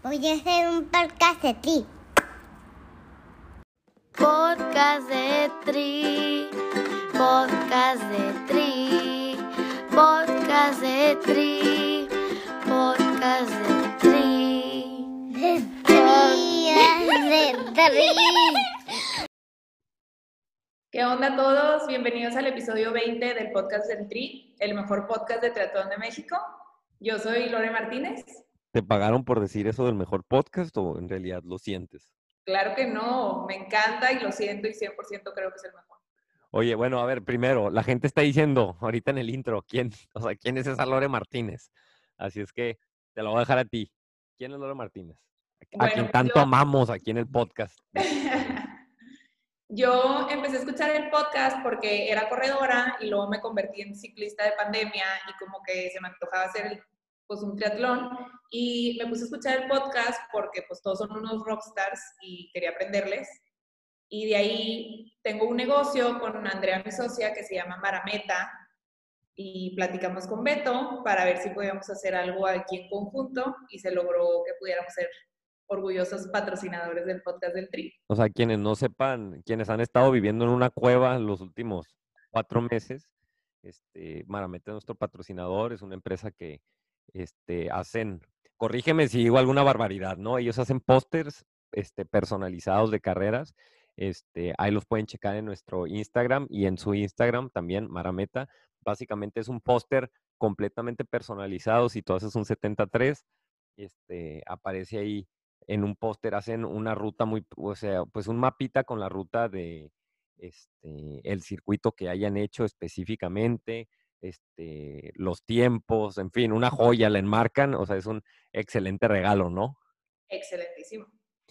Voy a hacer un podcast de ti. Podcast de Tri. Podcast de Tri. Podcast de Tri. Podcast de Tri. De tri, de tri. ¿Qué onda a todos? Bienvenidos al episodio 20 del podcast del TRI, el mejor podcast de triatlón de México. Yo soy Lore Martínez. ¿Te pagaron por decir eso del mejor podcast o en realidad lo sientes? Claro que no, me encanta y lo siento y 100% creo que es el mejor. Oye, bueno, a ver, primero, la gente está diciendo ahorita en el intro, ¿quién, o sea, quién es esa Lore Martínez? Así es que te lo voy a dejar a ti. ¿Quién es Lore Martínez? A Bueno, quien tanto yo- amamos aquí en el podcast. Yo empecé a escuchar el podcast porque era corredora y luego me convertí en ciclista de pandemia y como que se me antojaba hacer el- pues un triatlón y me puse a escuchar el podcast porque pues todos son unos rockstars y quería aprenderles. Y de ahí tengo un negocio con Andrea, mi socia, que se llama Marameta y platicamos con Beto para ver si podíamos hacer algo aquí en conjunto y se logró que pudiéramos ser orgullosos patrocinadores del podcast del Tri. O sea, quienes no sepan, quienes han estado viviendo en una cueva los últimos cuatro meses, este, Maramete es nuestro patrocinador, es una empresa que este, hacen, corrígeme si digo alguna barbaridad, ¿no? Ellos hacen pósters este, personalizados de carreras, este, ahí los pueden checar en nuestro Instagram y en su Instagram también, Marameta. Básicamente es un póster completamente personalizado, si tú haces un 73, este, aparece ahí en un póster hacen una ruta muy, o sea, pues un mapita con la ruta de este, el circuito que hayan hecho específicamente, este, los tiempos, en fin, una joya, la enmarcan, o sea, es un excelente regalo, ¿no? Excelentísimo.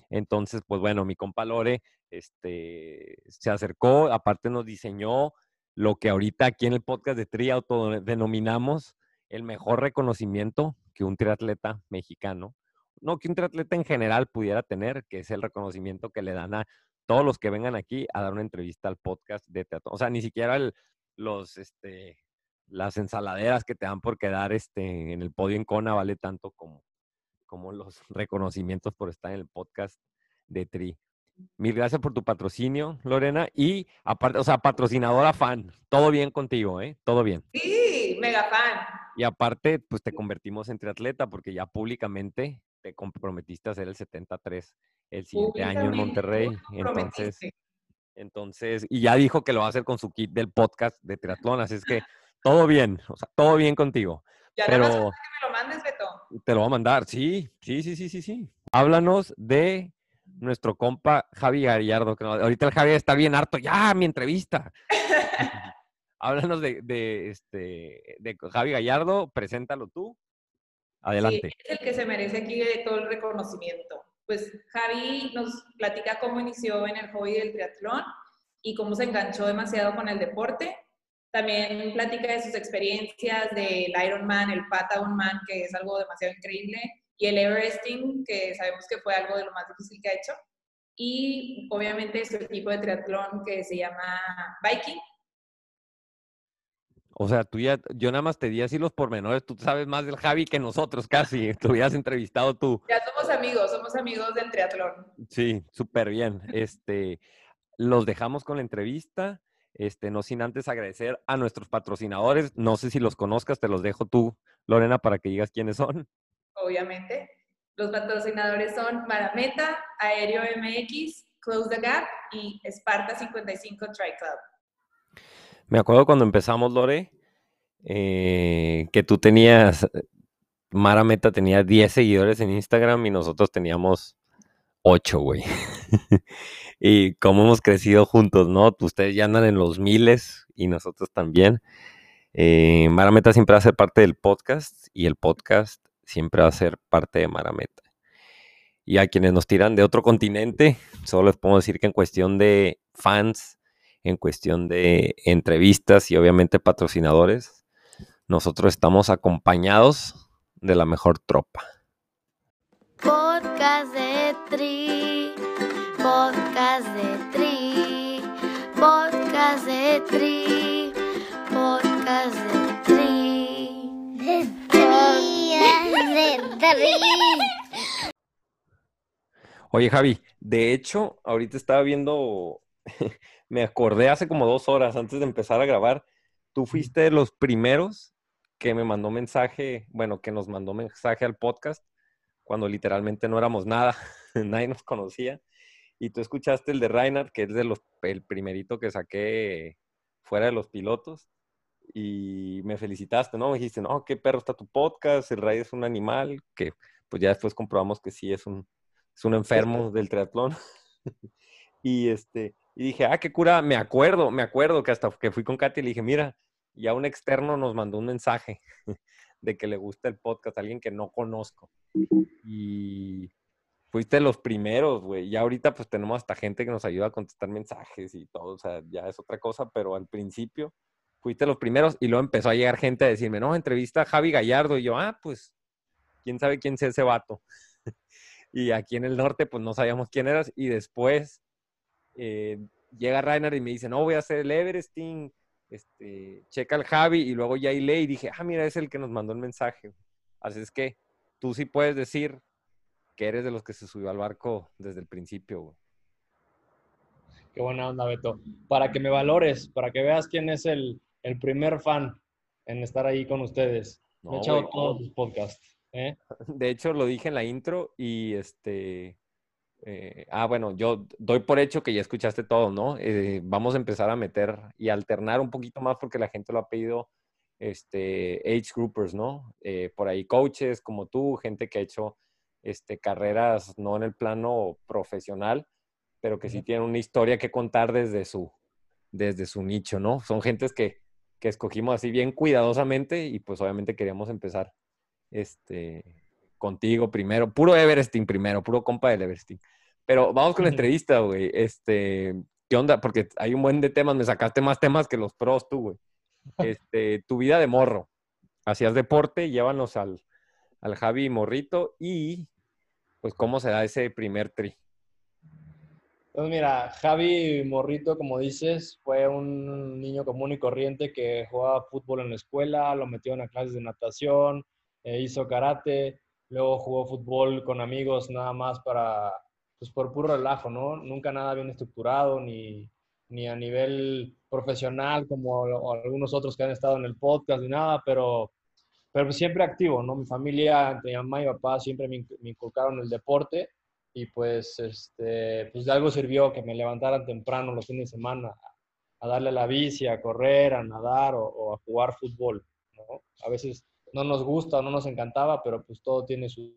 Entonces, pues bueno, mi compa Lore este, se acercó, aparte nos diseñó lo que ahorita aquí en el podcast de Tri denominamos el mejor reconocimiento que un triatleta mexicano, no que un triatleta en general pudiera tener, que es el reconocimiento que le dan a todos los que vengan aquí a dar una entrevista al podcast de teatro. O sea, ni siquiera el- los, este, las ensaladeras que te dan por quedar este, en el podio en Kona vale tanto como, como los reconocimientos por estar en el podcast de Tri. Mil gracias por tu patrocinio, Lorena. Y aparte, o sea, patrocinadora fan. Todo bien contigo, ¿eh? Todo bien. Sí, mega fan. Y aparte, pues te convertimos en triatleta porque ya públicamente te comprometiste a hacer el 73 el siguiente año en Monterrey. Entonces, entonces, y ya dijo que lo va a hacer con su kit del podcast de triatlón. Así es que todo bien, o sea, todo bien contigo. Ya nada más Pero falta que me lo mandes, Beto. te lo voy a mandar, sí, sí, sí, sí, sí, sí. Háblanos de nuestro compa Javi Gallardo. Que ahorita el Javi está bien harto. Ya, mi entrevista. Háblanos de, de, este, de Javi Gallardo. Preséntalo tú. Adelante. Sí, es el que se merece aquí de todo el reconocimiento. Pues Javi nos platica cómo inició en el hobby del triatlón y cómo se enganchó demasiado con el deporte. También platica de sus experiencias del Ironman, el Patagonman, que es algo demasiado increíble, y el Everesting, que sabemos que fue algo de lo más difícil que ha hecho. Y obviamente su equipo de triatlón que se llama Viking. O sea, tú ya, yo nada más te di así los pormenores. Tú sabes más del Javi que nosotros casi. Te hubieras entrevistado tú. Ya somos amigos, somos amigos del triatlón. Sí, súper bien. Este, los dejamos con la entrevista. Este, no sin antes agradecer a nuestros patrocinadores. No sé si los conozcas, te los dejo tú, Lorena, para que digas quiénes son. obviamente. Los patrocinadores son Marameta, Aéreo MX, Close the Gap y Esparta 55 Tri Club. Me acuerdo cuando empezamos, Lore, eh, que tú tenías, Mara Meta tenía 10 seguidores en Instagram y nosotros teníamos 8, güey. y cómo hemos crecido juntos, ¿no? Ustedes ya andan en los miles y nosotros también. Eh, Mara Meta siempre va a ser parte del podcast y el podcast siempre va a ser parte de Mara Meta. Y a quienes nos tiran de otro continente, solo les puedo decir que en cuestión de fans, en cuestión de entrevistas y obviamente patrocinadores, nosotros estamos acompañados de la mejor tropa. De. Podcast de Tri. Podcast de Tri. Podcast de Tri. De tri, de tri. Oye, Javi, de hecho, ahorita estaba viendo, me acordé hace como dos horas antes de empezar a grabar, tú fuiste de los primeros que me mandó mensaje, bueno, que nos mandó mensaje al podcast cuando literalmente no éramos nada, nadie nos conocía. Y tú escuchaste el de Reinhardt, que es de los, el primerito que saqué fuera de los pilotos, y me felicitaste, ¿no? Me dijiste, no, qué perro está tu podcast, el Ray es un animal, que pues ya después comprobamos que sí es un, es un enfermo del triatlón. y este, y dije, ah, qué cura, me acuerdo, me acuerdo que hasta que fui con Katy le dije, mira, ya un externo nos mandó un mensaje de que le gusta el podcast, alguien que no conozco. Y fuiste los primeros, güey. Ya ahorita pues tenemos hasta gente que nos ayuda a contestar mensajes y todo, o sea, ya es otra cosa, pero al principio fuiste los primeros y luego empezó a llegar gente a decirme, no, entrevista a Javi Gallardo y yo, ah, pues, quién sabe quién sea ese vato. y aquí en el norte pues no sabíamos quién eras y después eh, llega Rainer y me dice, no, voy a hacer el Everesting, este, checa al Javi y luego ya leí y dije, ah, mira, es el que nos mandó el mensaje. Así es que tú sí puedes decir que eres de los que se subió al barco desde el principio, güey. Qué buena onda, Beto. Para que me valores, para que veas quién es el, el primer fan en estar ahí con ustedes. me he echado todos sus podcasts. ¿eh? De hecho, lo dije en la intro y este. Eh, ah, bueno, yo doy por hecho que ya escuchaste todo, ¿no? Eh, vamos a empezar a meter y alternar un poquito más porque la gente lo ha pedido, este, age groupers, ¿no? por ahí coaches como tú, gente que ha hecho este, carreras no en el plano profesional, pero que sí tienen una historia que contar desde su, desde su nicho, ¿no? Son gentes que, que escogimos así bien cuidadosamente y pues obviamente queríamos empezar este, contigo primero, puro Everesting primero, puro compa del Everesting. Pero vamos con la entrevista, güey. Este, ¿qué onda? Porque hay un buen de temas, me sacaste más temas que los pros tú, güey. Este, tu vida de morro. Hacías deporte, llévanos al, al Javi Morrito y pues cómo se da ese primer tri. Pues mira, Javi Morrito, como dices, fue un niño común y corriente que jugaba fútbol en la escuela, lo metieron a clases de natación, eh, hizo karate, luego jugó fútbol con amigos nada más para, pues por puro relajo, ¿no? Nunca nada bien estructurado, ni, ni a nivel profesional como algunos otros que han estado en el podcast, ni nada, pero pero siempre activo, ¿no? Mi familia, mi mamá y mi papá, siempre me, inculcaron el deporte y pues, este, pues de algo sirvió que me levantaran temprano los fines de semana a, darle la bici, a correr, a nadar o, a jugar fútbol, ¿no? A veces no nos gusta, no nos encantaba, pero pues todo tiene su,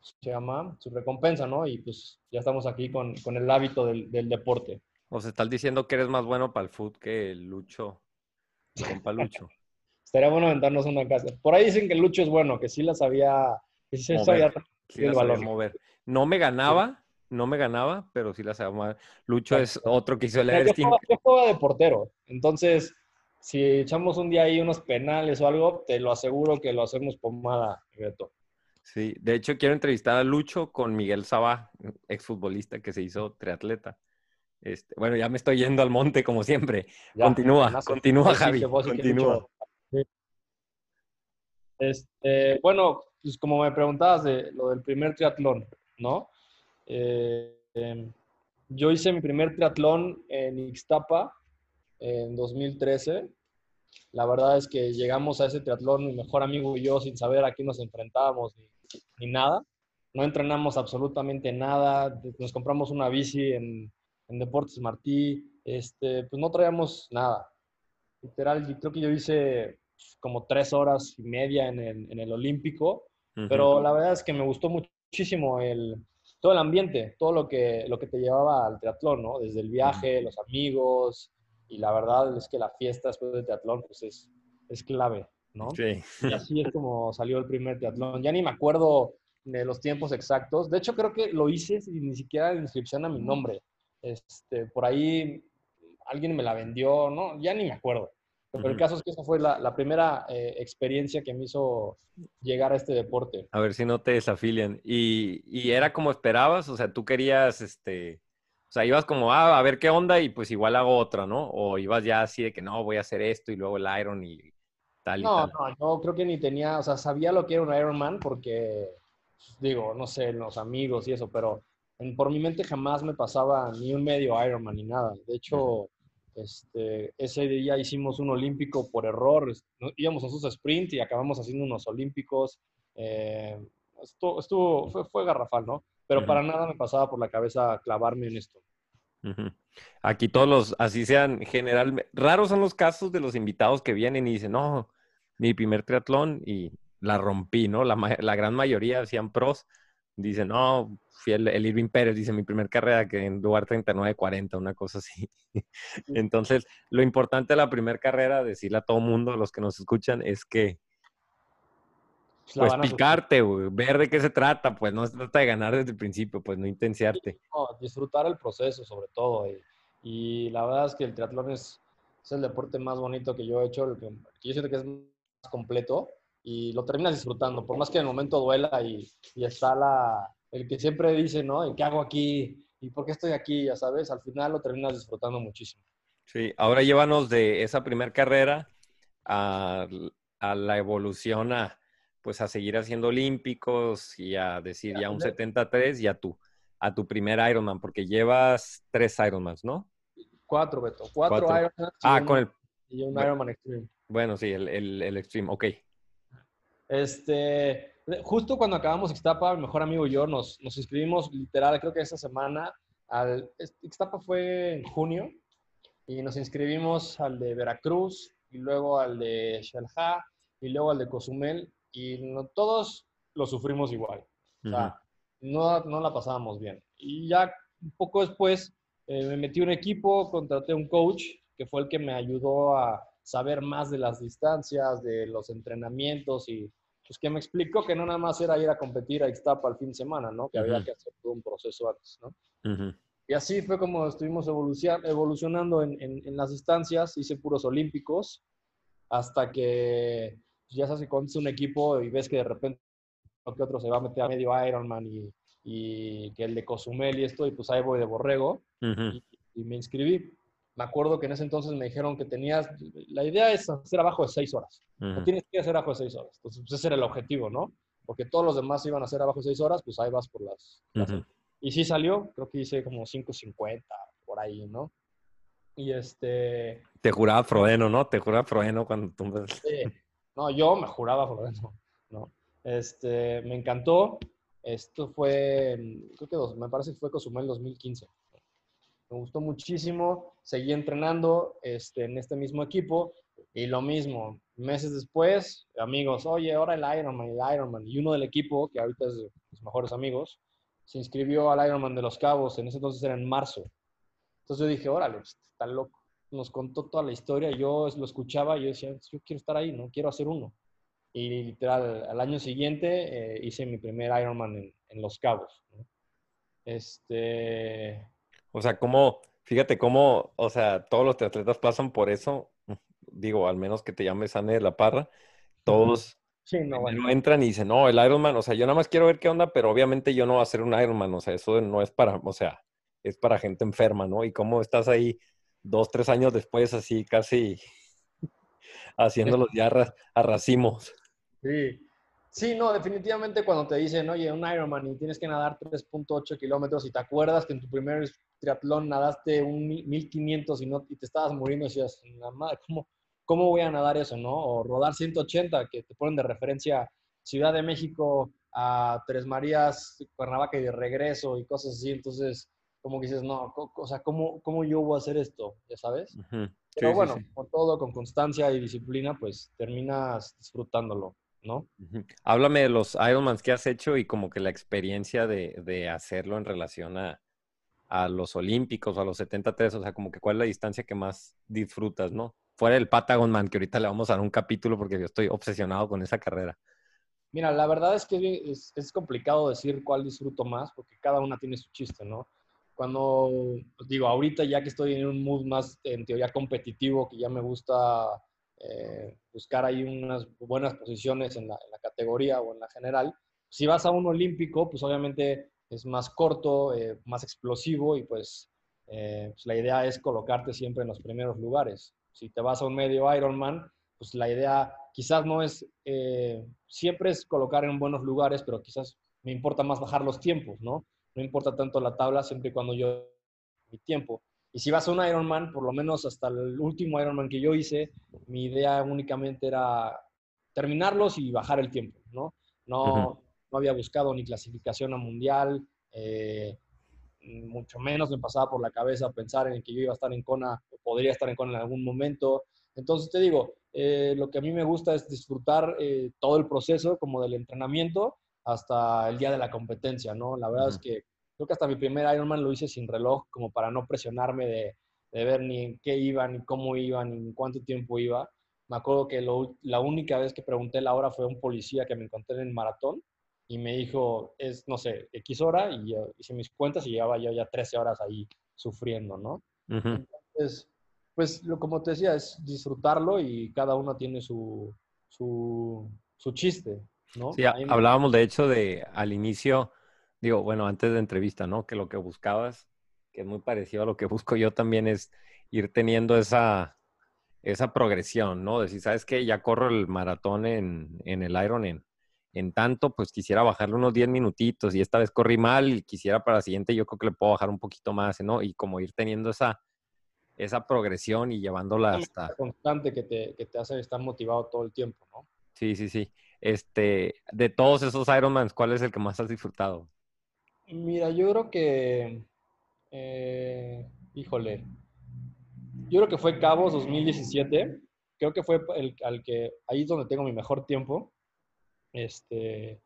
se llama, su recompensa, ¿no? Y pues ya estamos aquí con, con el hábito del, del deporte. Sea, estás diciendo que eres más bueno para el fútbol que el Lucho, compa Lucho. Estaría bueno aventarnos una casa. Por ahí dicen que Lucho es bueno, que sí la sabía, que sí sabía el mover. No me ganaba, no me ganaba, pero sí la sabía mover. Lucho es otro que hizo el Everesting. Yo juego de portero, entonces si echamos un día ahí unos penales o algo, te lo aseguro que lo hacemos pomada, Reto. Sí, de hecho quiero entrevistar a Lucho con Miguel Sabá, exfutbolista que se hizo triatleta. Este, bueno, ya me estoy yendo al monte como siempre. continúa, continúa, Javi. continúa. Este, bueno, pues como me preguntabas de lo del primer triatlón, ¿no? Eh, em, yo hice mi primer triatlón en Ixtapa en 2013. La verdad es que llegamos a ese triatlón, mi mejor amigo y yo, sin saber a qué nos enfrentábamos ni, nada. No entrenamos absolutamente nada. Nos compramos una bici en, en Deportes Martí. Este, pues no traíamos nada. Literal, creo que yo hice como tres horas y media en el, en el Olímpico, pero la verdad es que me gustó muchísimo el, todo el ambiente, todo lo que, lo que te llevaba al triatlón, ¿no? Desde el viaje, los amigos, y la verdad es que la fiesta después del triatlón, pues es, es clave, ¿no? Sí. Y así es como salió el primer triatlón. Ya ni me acuerdo de los tiempos exactos. De hecho, creo que lo hice sin ni siquiera la inscripción a mi nombre. Este, por ahí alguien me la vendió, ¿no? Ya ni me acuerdo. Pero el caso es que esa fue la, primera eh, experiencia que me hizo llegar a este deporte. A ver si no te desafilian. ¿Y, y era como esperabas? O sea, tú querías, este, o sea, ibas como, ah, a ver qué onda y pues igual hago otra, ¿no? O ibas ya así de que no, voy a hacer esto y luego el Iron y tal y no, tal. No, no, creo que ni tenía, o sea, sabía lo que era un Ironman porque digo, no sé, los amigos y eso, pero en- por mi mente jamás me pasaba ni un medio Ironman ni nada. De hecho, este, ese día hicimos un olímpico por error. Íbamos a sus sprint y acabamos haciendo unos olímpicos. Eh, estuvo, estuvo- fue, fue garrafal, ¿no? Pero para nada me pasaba por la cabeza clavarme en esto. Aquí todos los, así sean, generalmente, raros son los casos de los invitados que vienen y dicen, no, mi primer triatlón y la rompí, ¿no? La, la gran mayoría hacían pros, dicen, no, fui el, el Irving Pérez, dice mi primer carrera que en lugar 39-40, una cosa así. Entonces, lo importante de la primera carrera, decirle a todo mundo, a los que nos escuchan, es que, Pues pues, picarte, ver de qué se trata, pues no se trata de ganar desde el principio, pues no intensiarte. No, disfrutar el proceso sobre todo. Y, y la verdad es que el triatlón es, es el deporte más bonito que yo he hecho, el que, que yo siento que es más completo y lo terminas disfrutando, por más que en el momento duela y, y está la, el que siempre dice, ¿no? ¿Y qué hago aquí? ¿Y por qué estoy aquí? Ya sabes, al final lo terminas disfrutando muchísimo. Sí, ahora llévanos de esa primer carrera a, a la evolución a, pues a seguir haciendo olímpicos y a decir ya un 73 y a tu, a tu primer Ironman, porque llevas tres Ironmans, ¿no? Cuatro, Beto. Cuatro, Cuatro. Ironmans Ah, con el, y un bueno. Ironman Extreme. bueno, sí, el, el, el Extreme, ok. Este, justo cuando acabamos Ixtapa, mi mejor amigo y yo nos, nos inscribimos literal, creo que esa semana, al, Ixtapa fue en junio, y nos inscribimos al de Veracruz, y luego al de Xelha, y luego al de Cozumel, y no- todos lo sufrimos igual. O sea, no, no la pasábamos bien. Y ya un poco después eh, me metí un equipo, contraté un coach que fue el que me ayudó a saber más de las distancias, de los entrenamientos y pues que me explicó que no nada más era ir a competir a Ixtapa al fin de semana, ¿no? Que había Ujú. que hacer todo un proceso antes, ¿no? Ujú, Y así fue como estuvimos evolucion- evolucionando en, en- en las distancias, hice puros olímpicos, hasta que pues, ya sabes que cuando es un equipo y ves que de repente que otro se va a meter a medio Ironman y, y que el de Cozumel y esto, y pues ahí voy de borrego ujú, y, y me inscribí. Me acuerdo que en ese entonces me dijeron que tenías, la idea es hacer abajo de seis horas. No tienes que hacer abajo de seis horas. Entonces, pues ese era el objetivo, ¿no? Porque todos los demás iban a hacer abajo de seis horas, pues ahí vas por las... y sí salió, creo que hice como 5.50 por ahí, ¿no? Y este, Te juraba Frodeno, ¿no? Te juraba Frodeno cuando tú... sí, no, yo me juraba eso, ¿no? Este, me encantó. Esto fue, creo que dos, me parece que fue Cozumel 2015. Me gustó muchísimo, seguí entrenando este, en este mismo equipo y lo mismo, meses después, amigos, oye, ahora el Ironman, el Ironman, y uno del equipo, que ahorita es de mis mejores amigos, se inscribió al Ironman de Los Cabos, en ese entonces era en marzo. Entonces yo dije, órale, pues, está loco. Nos contó toda la historia, yo lo escuchaba y yo decía, yo quiero estar ahí, no quiero hacer uno. Y literal, al año siguiente eh, hice mi primer Ironman en, Los Cabos. Este, O sea, cómo, fíjate cómo, o sea, todos los atletas pasan por eso. Digo, al menos que te llames Anne de la Parra, todos sí, no, bueno. entran y dicen, no, el Ironman, o sea, yo nada más quiero ver qué onda, pero obviamente yo no voy a hacer un Ironman, o sea, eso no es para, o sea, es para gente enferma, ¿no? Y cómo estás ahí dos, tres años después, así casi haciéndolos ya a racimos. Sí. Sí, no, definitivamente cuando te dicen, oye, un Ironman y tienes que nadar 3.8 kilómetros y te acuerdas que en tu primer triatlón nadaste un mil- 1500 y, no, y te estabas muriendo y decías, "La madre, ¿cómo, ¿cómo voy a nadar eso, no? O rodar 180, que te ponen de referencia Ciudad de México a Tres Marías, Cuernavaca y de regreso y cosas así. Entonces, como que dices, no, o sea, ¿cómo, ¿cómo yo voy a hacer esto? ¿Ya sabes? Pero Sí, sí, bueno, sí. por todo, con constancia y disciplina, pues terminas disfrutándolo, ¿no? Háblame de los Ironmans que has hecho y como que la experiencia de, de hacerlo en relación a, a los Olímpicos, a los 73, o sea, como que cuál es la distancia que más disfrutas, ¿no? Fuera del Patagon Man, que ahorita le vamos a dar un capítulo porque yo estoy obsesionado con esa carrera. Mira, la verdad es que es bien- es, es complicado decir cuál disfruto más, porque cada una tiene su chiste, ¿no? Cuando, pues, digo, ahorita ya que estoy en un mood más, en teoría, competitivo, que ya me gusta eh, buscar ahí unas buenas posiciones en la, en la categoría o en la general, si vas a un olímpico, pues obviamente es más corto, eh, más explosivo y pues, eh, pues la idea es colocarte siempre en los primeros lugares. Si te vas a un medio Ironman, pues la idea quizás no es, eh, siempre es colocar en buenos lugares, pero quizás me importa más bajar los tiempos, ¿no? No importa tanto la tabla siempre y cuando yo mi tiempo. Y si vas a un Ironman, por lo menos hasta el último Ironman que yo hice, mi idea únicamente era terminarlos y bajar el tiempo, ¿no? No, no había buscado ni clasificación a mundial, eh, mucho menos me pasaba por la cabeza pensar en que yo iba a estar en Kona, o podría estar en Kona en algún momento. Entonces te digo, eh, lo que a mí me gusta es disfrutar eh, todo el proceso, como del entrenamiento hasta el día de la competencia, ¿no? La verdad es que creo que hasta mi primer Ironman lo hice sin reloj, como para no presionarme de, de ver ni en qué iba, ni cómo iba, ni en cuánto tiempo iba. Me acuerdo que lo- la única vez que pregunté la hora fue a un policía que me encontré en el maratón y me dijo, es, no sé, X hora, y yo hice mis cuentas y llevaba yo ya 13 horas ahí sufriendo, ¿no? Ujú. Entonces, pues lo, como te decía, es disfrutarlo y cada uno tiene su, su, su chiste, ¿no? Sí, ha- A mí me- hablábamos de hecho de al inicio, digo, bueno, antes de entrevista, ¿no? Que lo que buscabas, que es muy parecido a lo que busco yo también, es ir teniendo esa, esa progresión, ¿no? Decir, ¿sabes qué? Ya corro el maratón en, en el Iron en, en tanto, pues quisiera bajarle unos 10 minutitos y esta vez corrí mal y quisiera para la siguiente yo creo que le puedo bajar un poquito más, ¿no? Y como ir teniendo esa, esa progresión y llevándola hasta... una constante que te, que te hace estar motivado todo el tiempo, ¿no? Sí, sí, sí. Este, de todos esos Ironmans, ¿cuál es el que más has disfrutado? Mira, yo creo que, eh, híjole, yo creo que fue Cabos 2017. Creo que fue el al que ahí es donde tengo mi mejor tiempo. Este,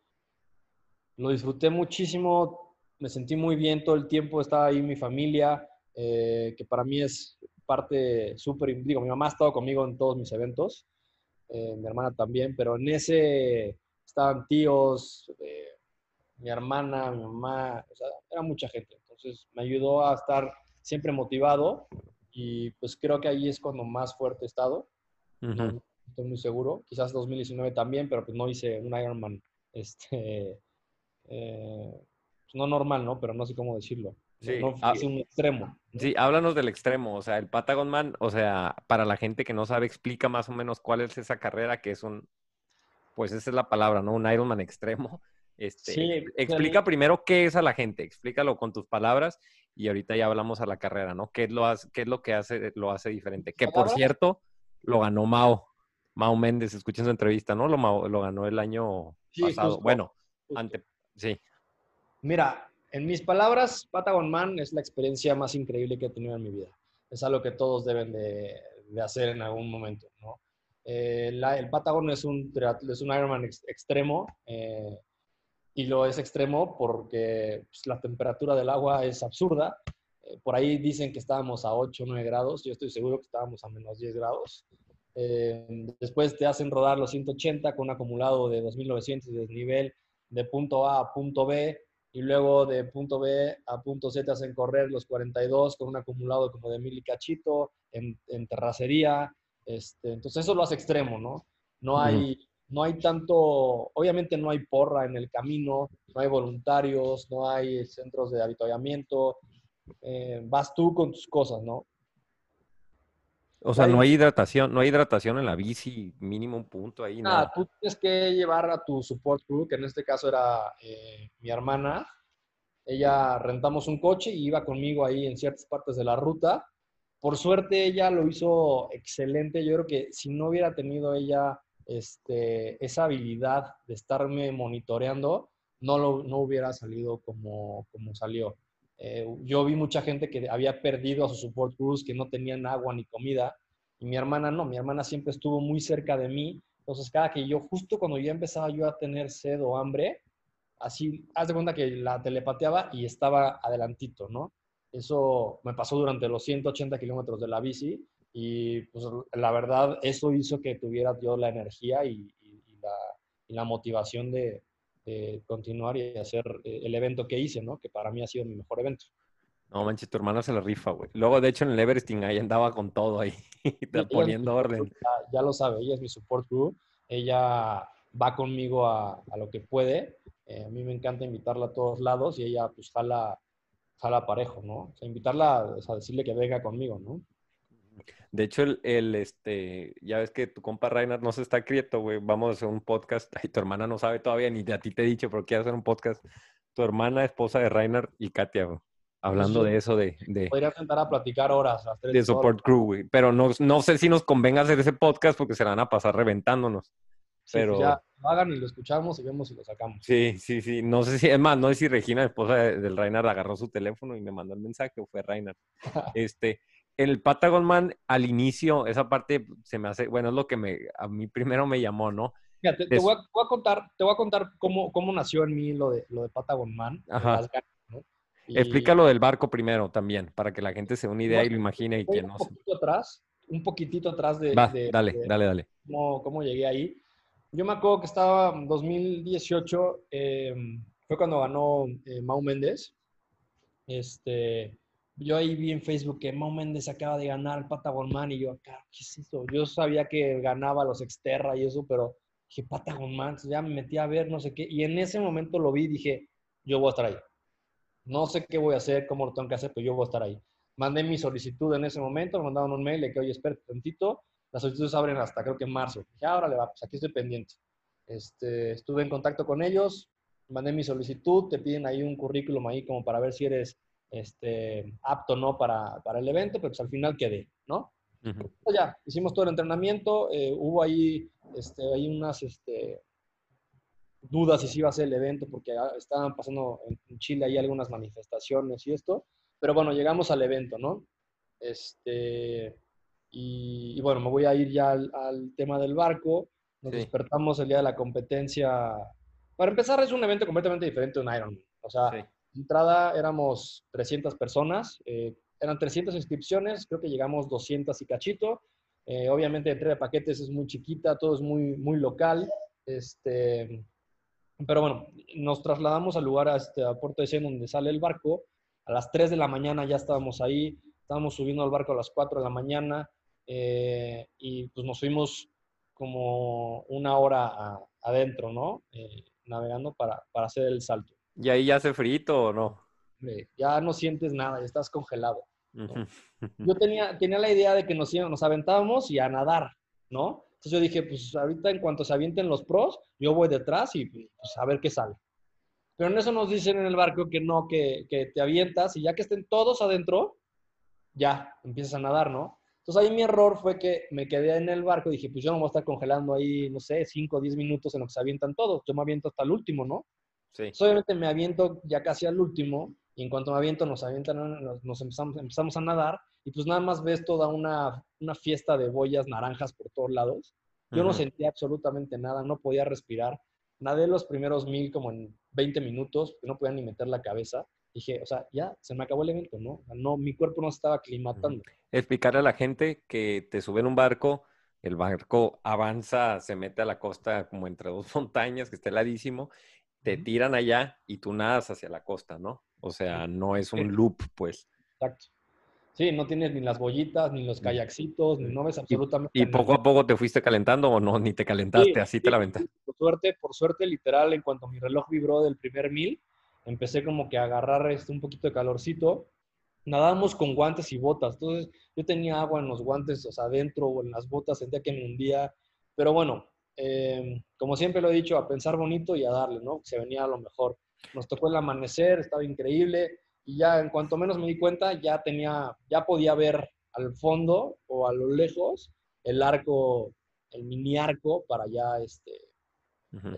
lo disfruté muchísimo, me sentí muy bien todo el tiempo, estaba ahí mi familia, eh, que para mí es parte súper, digo, mi mamá ha estado conmigo en todos mis eventos, eh, mi hermana también, pero en ese estaban tíos, eh, mi hermana, mi mamá, o sea, era mucha gente. Entonces me ayudó a estar siempre motivado y pues creo que ahí es cuando más fuerte he estado. No estoy muy seguro. Quizás 2019 también, pero pues no hice un Ironman, este, eh, pues, no normal, ¿no? Pero no sé cómo decirlo. No- Sí, No, ah, hice un extremo. ¿no? Sí, háblanos del extremo, o sea, el Patagon Man, o sea, para la gente que no sabe, explica más o menos cuál es esa carrera, que es un, pues esa es la palabra, ¿no? Un Ironman extremo. Este, Sí, explica primero qué es a la gente, explícalo con tus palabras y ahorita ya hablamos a la carrera, ¿no? ¿Qué es lo, hace- qué es lo que hace, lo hace diferente? Que por cierto, lo ganó Mao, Mao Méndez, escuchen su entrevista, ¿no? Lo, Mao- lo ganó el año Sí, pasado. justo, bueno, justo. ante, sí. Mira, en mis palabras, Patagon Man es la experiencia más increíble que he tenido en mi vida. Es algo que todos deben de, de hacer en algún momento, ¿no? Eh, la- el Patagon es un, es un Ironman ex- extremo eh, y lo es extremo porque pues, la temperatura del agua es absurda. Eh, por ahí dicen que estábamos a 8 o 9 grados, yo estoy seguro que estábamos a menos 10 grados. Eh, después te hacen rodar los 180 con un acumulado de 2900 de desnivel de punto A a punto B y luego de punto B a punto C te hacen correr los 42 con un acumulado como de mil y cachito en, en terracería. Este, entonces eso lo hace extremo, ¿no? No hay, no hay tanto, obviamente no hay porra en el camino, no hay voluntarios, no hay centros de avituallamiento, eh, vas tú con tus cosas, ¿no? O sea, no hay hidratación, no hay hidratación en la bici, mínimo un punto ahí, Nada, nada. tú tienes que llevar a tu support crew, que en este caso era eh, mi hermana. Ella rentamos un coche y iba conmigo ahí en ciertas partes de la ruta. Por suerte ella lo hizo excelente. Yo creo que si no hubiera tenido ella este, esa habilidad de estarme monitoreando, no, lo, no hubiera salido como, como salió. Eh, yo vi mucha gente que había perdido a sus support crews, que no tenían agua ni comida. Y mi hermana no, mi hermana siempre estuvo muy cerca de mí. Entonces, cada que yo, justo cuando ya empezaba yo a tener sed o hambre, así, haz de cuenta que la telepateaba y estaba adelantito, ¿no? Eso me pasó durante los 180 kilómetros de la bici y pues la verdad eso hizo que tuviera yo la energía y, y- y la, y la motivación de, de continuar y hacer eh, el evento que hice, ¿no? Que para mí ha sido mi mejor evento. No manches, tu hermana se la rifa, güey. Luego, de hecho, en el Everesting ahí andaba con todo ahí, poniendo orden. Ya, ya lo sabe, ella es mi support crew, ella va conmigo a, a lo que puede. Eh, a mí me encanta invitarla a todos lados y ella pues jala, jala parejo, ¿no? O sea, invitarla, o sea, decirle que venga conmigo, ¿no? De hecho, el, el, este, ya ves que tu compa Reinhard no se está quieto, güey. Vamos a hacer un podcast. Y tu hermana no sabe todavía, ni de a ti te he dicho, pero quiere hacer un podcast. Tu hermana, esposa de Reinhard y Katia, güey. Hablando Sí. de eso, de, de, Podría sentar a platicar horas. las tres de horas. Support Crew, güey. Pero no, no sé si nos convenga hacer ese podcast porque se la van a pasar reventándonos. Sí, pues pero- ya lo hagan y lo escuchamos y vemos si lo sacamos. Sí, sí, sí. No sé si, es más, no sé si Regina, esposa de- del Reinhard, agarró su teléfono y me mandó el mensaje o fue Reinhard. Este, el Patagon Man, al inicio, esa parte se me hace, bueno, es lo que me, a mí primero me llamó, ¿no? Fíjate, te Es- voy a, voy a contar, te voy a contar cómo, cómo nació en mí lo de, lo de Patagon Man. Ajá. las ganas, ¿no? Y- Explica lo del barco primero también, para que la gente se dé una idea y lo imagine y que un no se... poquito atrás, un poquitito atrás de, Va, de- dale, de dale, dale. cómo, cómo llegué ahí. Yo me acuerdo que estaba en 2018, eh, fue cuando ganó eh, Mau Méndez. Este, yo ahí vi en Facebook que Mau Méndez acaba de ganar el Patagon Man y yo, acá, ¿qué es eso? Yo sabía que ganaba los Exterra y eso, pero dije, Patagon Man, Entonces ya me metí a ver, no sé qué. Y en ese momento lo vi dije, yo voy a estar ahí. No sé qué voy a hacer, cómo lo tengo que hacer, pero yo voy a estar ahí. Mandé mi solicitud en ese momento, me mandaron un mail de que, oye, espera tantito, las solicitudes abren hasta creo que en marzo. Dije, ahora le va, pues aquí estoy pendiente. Este, estuve en contacto con ellos, mandé mi solicitud, te piden ahí un currículum ahí como para ver si eres este, apto no para, para el evento, pero pues al final quedé, ¿no? Pues ya, hicimos todo el entrenamiento, eh, hubo ahí, este, ahí unas este, dudas si iba a hacer el evento porque ah, estaban pasando en en Chile ahí algunas manifestaciones y esto, pero bueno, llegamos al evento, ¿no? Este, y, y bueno, me voy a ir ya al, al tema del barco, nos Sí. despertamos el día de la competencia. Para empezar, es un evento completamente diferente de un Ironman, o sea, Sí. Entrada éramos 300 personas, eh, eran 300 inscripciones, creo que llegamos 200 y cachito. Eh, obviamente, la entrega de paquetes es muy chiquita, todo es muy, muy local. Este, pero bueno, nos trasladamos al lugar, a, este, a Puerto de Cien, donde sale el barco. A las 3 de la mañana ya estábamos ahí, estábamos subiendo al barco a las 4 de la mañana eh, y pues nos fuimos como una hora adentro, ¿no? Navegando para, para hacer el salto. ¿Y ahí ya hace frito o no? Ya no sientes nada, ya estás congelado. Yo tenía, tenía la idea de que nos, nos aventábamos y a nadar, ¿no? Entonces yo dije, pues ahorita en cuanto se avienten los pros, yo voy detrás y pues a ver qué sale. Pero en eso nos dicen en el barco que no, que, que te avientas y ya que estén todos adentro, ya empiezas a nadar, ¿no? Entonces ahí mi error fue que me quedé en el barco y dije, pues yo no voy a estar congelando ahí, no sé, 5 o 10 minutos en lo que se avientan todos. Yo me aviento hasta el último, ¿no? Sí. Obviamente me aviento ya casi al último y en cuanto me aviento nos avientan, nos, nos empezamos, empezamos a nadar y pues nada más ves toda una, una fiesta de boyas naranjas por todos lados. Yo no Ujú. sentía absolutamente nada, no podía respirar. Nadé los primeros mil como en 20 minutos, no podía ni meter la cabeza. Dije, o sea, ya se me acabó el evento, ¿no? No mi cuerpo no se estaba aclimatando. Explicarle a la gente que te sube en un barco, el barco avanza, se mete a la costa como entre dos montañas, que está heladísimo, te tiran allá y tú nadas hacia la costa, ¿no? O sea, no es un loop, pues. Exacto. Sí, no tienes ni las boyitas, ni los kayaksitos, ni no ves absolutamente Y nada. poco a poco te fuiste calentando o no, ni te calentaste, Sí, así sí, te la aventaste. Por suerte, por suerte, literal, en cuanto mi reloj vibró del primer mil, empecé como que a agarrar este, un poquito de calorcito. Nadábamos con guantes y botas. Entonces, yo tenía agua en los guantes, o sea, adentro o en las botas, sentía que me hundía. Pero bueno, eh, como siempre lo he dicho, a pensar bonito y a darle, ¿no? Se venía a lo mejor. Nos tocó el amanecer, estaba increíble. Y ya, en cuanto menos me di cuenta, ya tenía, ya podía ver al fondo o a lo lejos el arco, el mini arco para ya este, Ujú.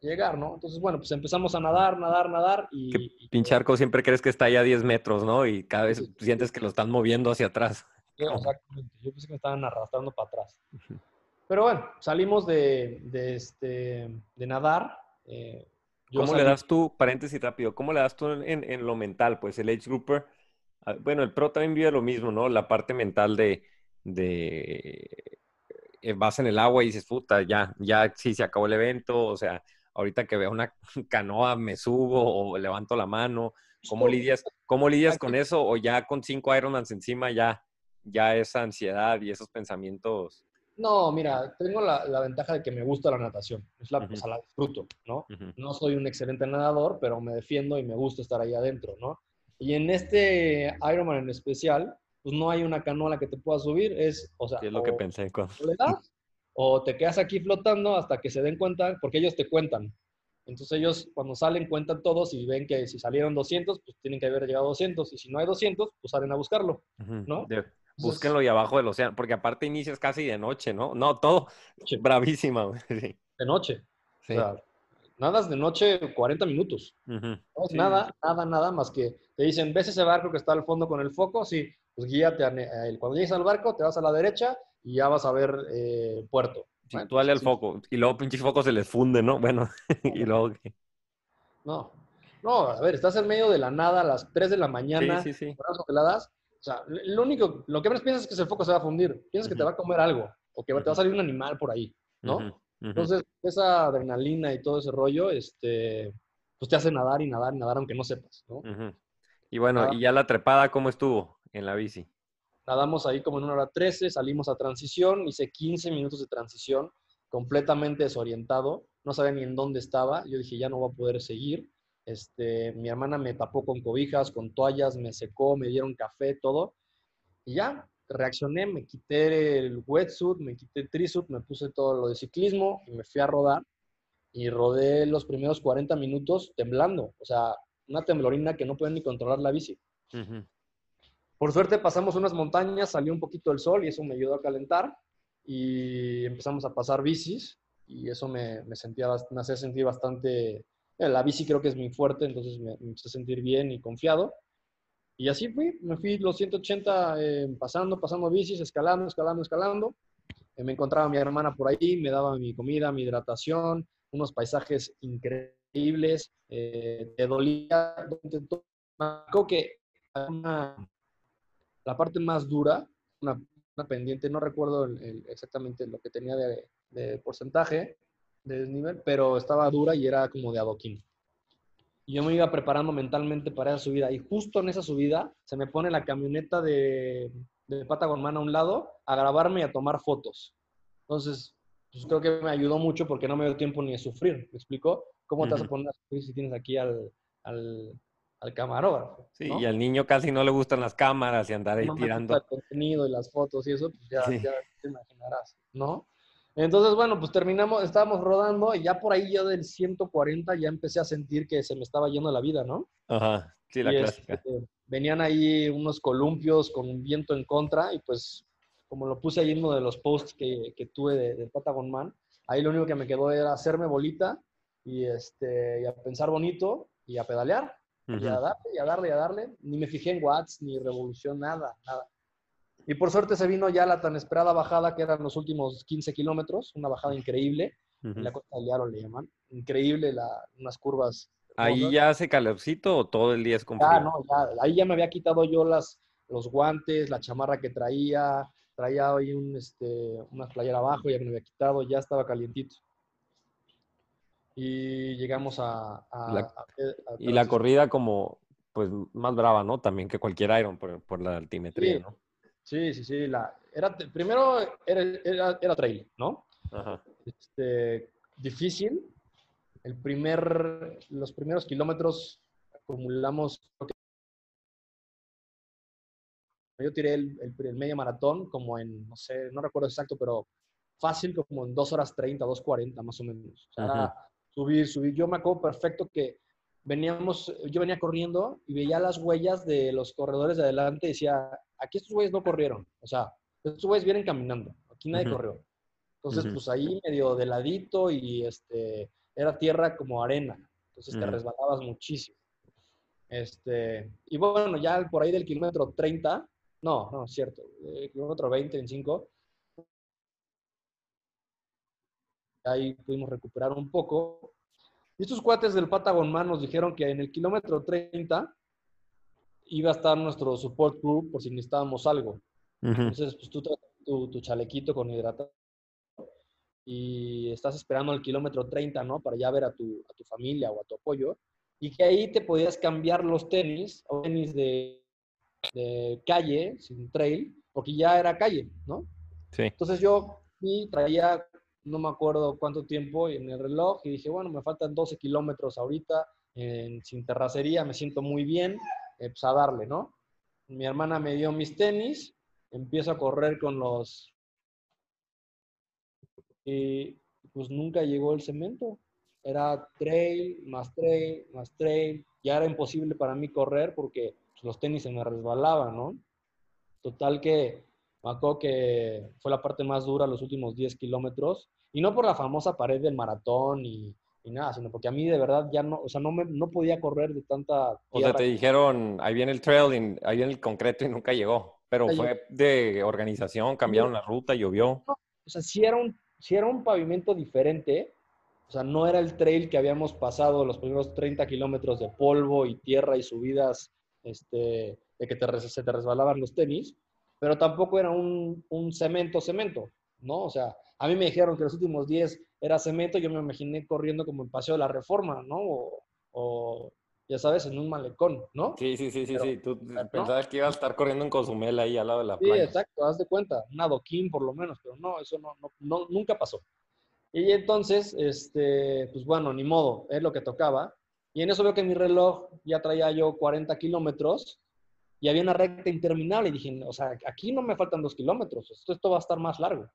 llegar, ¿no? Entonces, bueno, pues empezamos a nadar, nadar, nadar y... Que y- pinche arco siempre crees que está ahí a 10 metros, ¿no? Y cada vez Sí. sientes que lo están moviendo hacia atrás. Exactamente. Yo pensé que me estaban arrastrando para atrás. Pero bueno, salimos de, de, este, de nadar. eh, ¿Cómo le das tú, paréntesis rápido, cómo le das tú en, en- lo mental? Pues el age grouper, ah, bueno, el pro también vive lo mismo, ¿no? La parte mental de, de eh, vas en el agua y dices, puta, ya, ya sí se acabó el evento, o sea, ahorita que veo una canoa me subo o levanto la mano, ¿cómo lidias, cómo lidias con eso? O ya con cinco Ironmans encima ya, ya esa ansiedad y esos pensamientos. No, mira, tengo la, la ventaja de que me gusta la natación. Es la, o sea, la disfruto, ¿no? No soy un excelente nadador, pero me defiendo y me gusta estar ahí adentro, ¿no? Y en este Ironman en especial, pues no hay una canoa a la que te puedas subir. Es, o sea, Sí, es lo que o- pensé. cuando- o le das, o te quedas aquí flotando hasta que se den cuenta, porque ellos te cuentan. Entonces ellos cuando salen cuentan todos y ven que si salieron 200, pues tienen que haber llegado 200. Y si no hay 200, pues salen a buscarlo. ¿no? de- búsquenlo y abajo del océano, porque aparte inicias casi de noche, ¿no? No, todo Noche. bravísima. Sí. De noche. Sí. O sea, nadas de noche 40 minutos. Ujú. No es Sí. nada, nada, nada más que te dicen, ¿ves ese barco que está al fondo con el foco? Sí, pues guíate a, ne- a él. Cuando llegues al barco, te vas a la derecha y ya vas a ver eh, puerto. Sí, Bueno, tú dale al sí. foco. Y luego pinches focos se les funde, ¿no? Bueno, y luego... ¿qué? No, no, a ver, estás en medio de la nada a las 3 de la mañana, Sí, sí, sí. Sea, lo único, lo que menos piensas es que ese foco se va a fundir. Piensas que te va a comer algo o que te va a salir un animal por ahí, ¿no? Entonces, esa adrenalina y todo ese rollo, este, pues te hace nadar y nadar y nadar aunque no sepas, ¿no? Y bueno. ¿y ya la trepada cómo estuvo en la bici? Nadamos ahí como en una hora 13, salimos a transición, hice 15 minutos de transición, completamente desorientado, no sabía ni en dónde estaba, yo dije, ya no voy a poder seguir. Este, mi hermana me tapó con cobijas, con toallas, me secó, me dieron café, todo. Y ya, reaccioné, me quité el wetsuit, me quité el trisuit, me puse todo lo de ciclismo y me fui a rodar. Y rodé los primeros 40 minutos temblando, o sea, una temblorina que no pueden ni controlar la bici. Por suerte pasamos unas montañas, salió un poquito el sol y eso me ayudó a calentar y empezamos a pasar bicis y eso me, me sentía, me hacía sentir bastante, la bici creo que es muy fuerte, entonces me, me empecé sentir bien y confiado. Y así fui, me fui los 180 eh, pasando, pasando bicis, escalando, escalando, escalando. Eh, me encontraba mi hermana por ahí, me daba mi comida, mi hidratación, unos paisajes increíbles. Eh, dolía, acuerdo que la parte más dura, una, pendiente, no recuerdo exactamente lo que tenía de porcentaje de desnivel, pero estaba dura y era como de adoquín. Y yo me iba preparando mentalmente para esa subida. Y justo en esa subida se me pone la camioneta de, de Patagon Man a un lado a grabarme y a tomar fotos. Entonces, pues creo que me ayudó mucho porque no me dio tiempo ni de sufrir. ¿Me explico? ¿Cómo te vas a poner a sufrir si tienes aquí al, al, al camarógrafo? Sí, ¿no? y al niño casi no le gustan las cámaras y andar ahí no me gusta tirando. el contenido y las fotos y eso, pues ya, Sí. ya te imaginarás, ¿no? Entonces, bueno, pues terminamos, estábamos rodando y ya por ahí yo del 140 ya empecé a sentir que se me estaba yendo la vida, ¿no? Ajá, sí, la Y, clásica. este, venían ahí unos columpios con un viento en contra y pues como lo puse ahí en uno de los posts que, que tuve de, de Patagon Man, ahí lo único que me quedó era hacerme bolita y, este, y a pensar bonito y a pedalear. Y a darle, y a darle, y a darle. Ni me fijé en watts, ni revolución, nada, nada. Y por suerte se vino ya la tan esperada bajada, que eran los últimos 15 kilómetros, una bajada increíble, en Ujú. la costa del Aro le llaman. Increíble, la, unas curvas. ¿Ahí ya hace calorcito o todo el día es Ya, frío? no, ya, ahí ya me había quitado yo las, los guantes, la chamarra que traía, traía ahí un, este, una playera abajo, ya me había quitado, ya estaba calientito. Y llegamos a... a- La- a- a Y la corrida como, pues, más brava, ¿no? También que cualquier Iron por, por la altimetría, Sí. ¿no? Sí, sí, sí. La, era, primero era, era, era trail, ¿no? Ajá. Este, difícil. El primer, los primeros kilómetros acumulamos. Yo tiré el, el, el medio maratón como en, no sé, no recuerdo exacto, pero fácil como en 2 horas 30, 2.40 más o menos. O sea, era subir, subir. Yo me acuerdo perfecto que veníamos, yo venía corriendo y veía las huellas de los corredores de adelante y decía, aquí estos güeyes no corrieron. O sea, estos güeyes vienen caminando. Aquí nadie corrió. Entonces, pues ahí medio de ladito y este, era tierra como arena. Entonces te Ujú. resbalabas muchísimo. Este, y bueno, ya por ahí del kilómetro 30, no, no, es cierto, eh, kilómetro 20, 25, ahí pudimos recuperar un poco. Y estos cuates del Patagon Man nos dijeron que en el kilómetro 30 iba a estar nuestro support group por si necesitábamos algo. Ujú. Entonces, pues tú traes tu, tu chalequito con hidratación y estás esperando el kilómetro 30, ¿no? Para ya ver a tu, a tu familia o a tu apoyo. Y que ahí te podías cambiar los tenis, o tenis de, de calle, sin trail, porque ya era calle, ¿no? Sí. Entonces yo fui, traía, no me acuerdo cuánto tiempo en el reloj y dije, bueno, me faltan 12 kilómetros ahorita, en- sin terracería, me siento muy bien, eh, a darle, ¿no? mi hermana me dio mis tenis, empiezo a correr con los... Y pues nunca llegó el cemento. Era trail, más trail, más trail. Ya era imposible para mí correr porque pues, los tenis se me resbalaban, ¿no? Total que me acuerdo que fue la parte más dura los últimos 10 kilómetros. Y no por la famosa pared del maratón y, y nada, sino porque a mí de verdad ya no, o sea, no, me, no podía correr de tanta O sea, tierra. te dijeron, ahí viene el trail, ahí viene el concreto y nunca llegó. Pero fue de organización, cambiaron la ruta, llovió. o sea, si era, un, si era un pavimento diferente, o sea, no era el trail que habíamos pasado los primeros 30 kilómetros de polvo y tierra y subidas, este, de que te, se te resbalaban los tenis, pero tampoco era un, un cemento, cemento, ¿no? O sea, a mí me dijeron que los últimos 10 era cemento, yo me imaginé corriendo como el Paseo de la Reforma, ¿no? O, o, ya sabes, en un malecón, ¿no? Sí, sí, sí, sí, Pero- sí. Tú ¿no? pensabas que ibas a estar corriendo en Cozumel ahí al lado de la Sí, playa. exacto, haz de cuenta, un adoquín por lo menos, pero no, eso no, no, no- nunca pasó. Y entonces, este, pues bueno, ni modo, es lo que tocaba. Y en eso veo que mi reloj ya traía yo 40 kilómetros y había una recta interminable. Y dije, o sea, aquí no me faltan dos kilómetros, esto, esto va a estar más largo.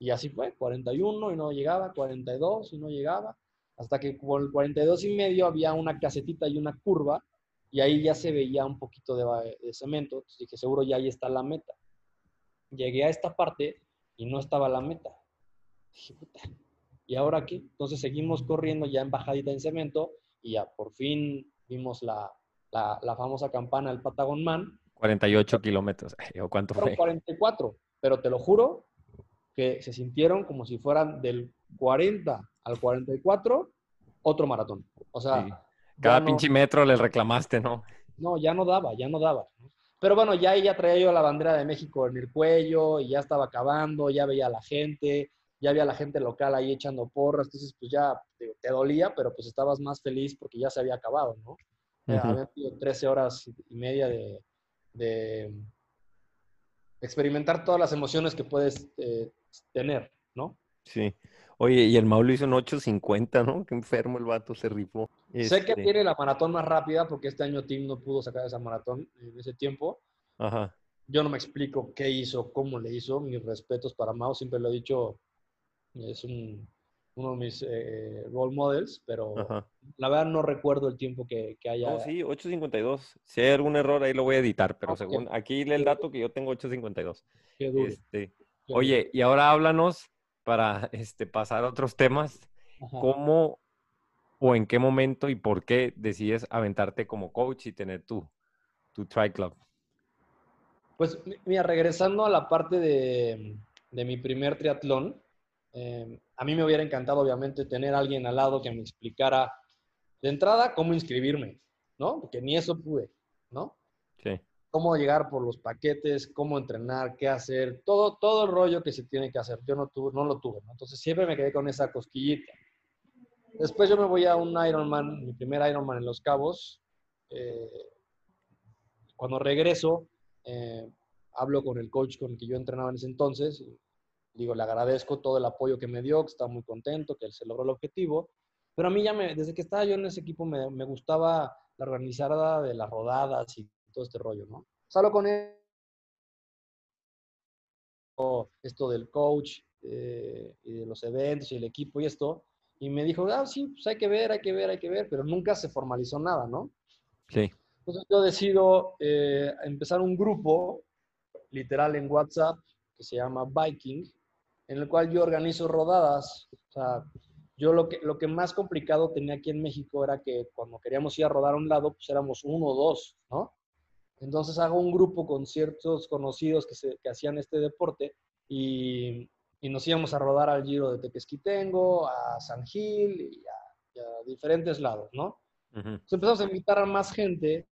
Y así fue, 41 y no llegaba, 42 y no llegaba, hasta que por el 42 y medio había una casetita y una curva y ahí ya se veía un poquito de, cemento. Entonces dije, seguro ya ahí está la meta. Llegué a esta parte y no estaba la meta. Dije, puta, ¿y ahora qué? Entonces seguimos corriendo ya en bajadita en cemento y ya por fin vimos la, la, la famosa campana del Patagon Man. 48 kilómetros. ¿O cuánto fue? 44, pero te lo juro que se sintieron como si fueran del 40 al 44 otro maratón. O sea, Sí. Cada no- pinche metro le reclamaste, ¿no? no, ya no daba, ya no daba. Pero bueno, ya ahí ya traía yo la bandera de México en el cuello y ya estaba acabando, ya veía a la gente, ya había la gente local ahí echando porras, entonces pues ya te dolía, pero pues estabas más feliz porque ya se había acabado, ¿no? Habían sido 13 horas y media de, de experimentar todas las emociones que puedes eh, tener, ¿no? Sí. Oye, y el Mau lo hizo en 8.50, ¿no? Qué enfermo el vato se rifó. Sé que Este, tiene la maratón más rápida porque este año Tim no pudo sacar esa maratón en ese tiempo, Ajá. Yo no me explico qué hizo, cómo le hizo. Mis respetos para Mao, siempre lo he dicho, es un- uno de mis eh, role models, pero Ajá. la verdad no recuerdo el tiempo que, que haya. No, sí, 8.52. Si hay algún error ahí lo voy a editar, pero Ok. según aquí lee el dato que yo tengo 8.52. Qué duro, Este, oye, y ahora háblanos para este, pasar a otros temas. Ajá. ¿Cómo o en qué momento y por qué decides aventarte como coach y tener tu, tu tri club? Pues mi- mira, regresando a la parte de, de mi primer triatlón, eh, a mí me hubiera encantado obviamente tener a alguien al lado que me explicara de entrada cómo inscribirme, ¿no? Porque ni eso pude, ¿no? Sí. Cómo llegar por los paquetes, cómo entrenar, qué hacer, todo, todo el rollo que se tiene que hacer. Yo no, tuve, no lo tuve, ¿no? Entonces siempre me quedé con esa cosquillita. Después yo me voy a un Ironman, mi primer Ironman en Los Cabos. Eh, cuando regreso, eh, hablo con el coach con el que yo entrenaba en ese entonces. digo, le agradezco todo el apoyo que me dio, que está muy contento, que él se logró el objetivo. Pero a mí ya me, desde que estaba yo en ese equipo, me, me gustaba la organizada de las rodadas y todo este rollo, ¿no? Salgo con él, esto del coach eh, y de los eventos y el equipo y esto, y me dijo, ah, sí, pues hay que ver, hay que ver, hay que ver, pero nunca se formalizó nada, ¿no? Sí. Entonces yo decido eh, empezar un grupo, literal en WhatsApp, que se llama Viking, en el cual yo organizo rodadas. O sea, yo lo que, lo que más complicado tenía aquí en México era que cuando queríamos ir a rodar a un lado, pues éramos uno o dos, ¿no? Entonces hago un grupo con ciertos conocidos que, se, que hacían este deporte y, y nos íbamos a rodar al Giro de Tequesquitengo, a San Gil y a, y a diferentes lados, ¿no? Entonces empezamos a invitar a más gente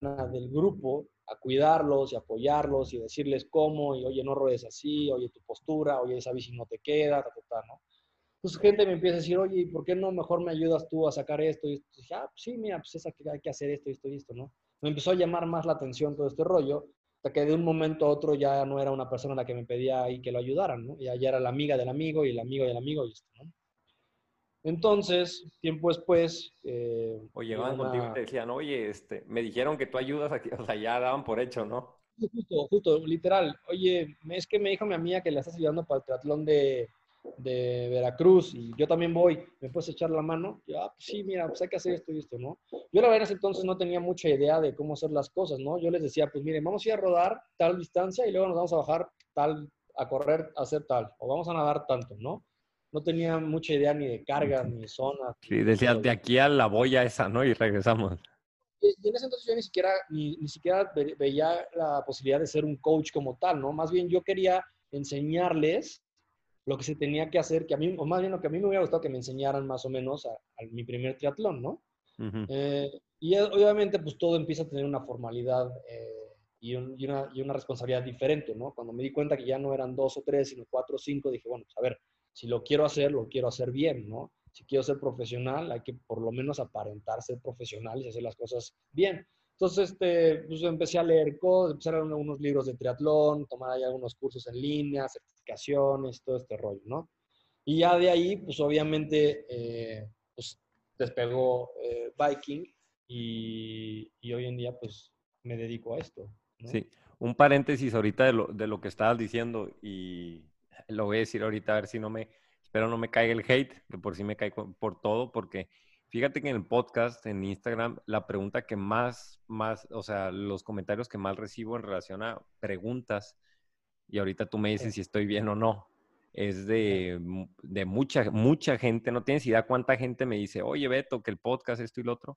del grupo a cuidarlos y apoyarlos y decirles cómo, y oye, no rodes así, oye, tu postura, oye, esa bici no te queda, ta, ta, ta, ¿no? Entonces gente me empieza a decir, oye, ¿y por qué no mejor me ayudas tú a sacar esto? Y dije, ah, pues sí, mira, pues es que hay que hacer esto, esto y esto, ¿no? Me empezó a llamar más la atención todo este rollo, hasta que de un momento a otro ya no era una persona la que me pedía ahí que lo ayudaran, ¿no? Ya, ya era la amiga del amigo y el amigo del amigo y esto, ¿no? Entonces, tiempo después, eh, O llegaban contigo y te decían, oye, este, me dijeron que tú ayudas aquí, o sea, ya daban por hecho, ¿no? Justo, justo, literal. Oye, es que me dijo mi amiga que le estás ayudando para el triatlón de, de Veracruz y yo también voy, ¿me puedes echar la mano? Yo, ah, pues sí, mira, pues hay que hacer esto y esto, ¿no? Yo la verdad en ese entonces no tenía mucha idea de cómo hacer las cosas, ¿no? Yo les decía, pues miren, vamos a ir a rodar tal distancia y luego nos vamos a bajar tal, a correr, a hacer tal, o vamos a nadar tanto, ¿no? No tenía mucha idea ni de cargas, ni de zonas. Sí, decía, de aquí a la boya esa, ¿no? Y regresamos. Y en ese entonces yo ni siquiera, ni, ni siquiera veía la posibilidad de ser un coach como tal, ¿no? Más bien yo quería enseñarles lo que se tenía que hacer, que a mí, o más bien lo que a mí me hubiera gustado que me enseñaran más o menos a, mi primer triatlón, ¿no? eh, y obviamente pues todo empieza a tener una formalidad eh, y, y, una, y, una, responsabilidad diferente, ¿no? Cuando me di cuenta que ya no eran dos o tres, sino cuatro o cinco, dije, bueno, pues a ver, si lo quiero hacer, lo quiero hacer bien, ¿no? Si quiero ser profesional, hay que por lo menos aparentar ser profesional y hacer las cosas bien. Entonces, este, pues empecé a leer cosas, empecé a leer unos libros de triatlón, tomar ahí algunos cursos en línea, certificaciones, todo este rollo, ¿no? Y ya de ahí, pues obviamente, eh, pues despegó eh, Viking y, y, hoy en día, pues me dedico a esto. ¿no? Sí, un paréntesis ahorita de lo, de lo que estabas diciendo y lo voy a decir ahorita a ver si no me, espero no me caiga el hate, que por sí me cae por todo, porque fíjate que en el podcast, en Instagram, la pregunta que más, más, o sea, los comentarios que más recibo en relación a preguntas, y ahorita tú me dices si estoy bien o no, es de, de mucha, mucha gente, no tienes idea cuánta gente me dice, oye Beto, que el podcast, esto y lo otro,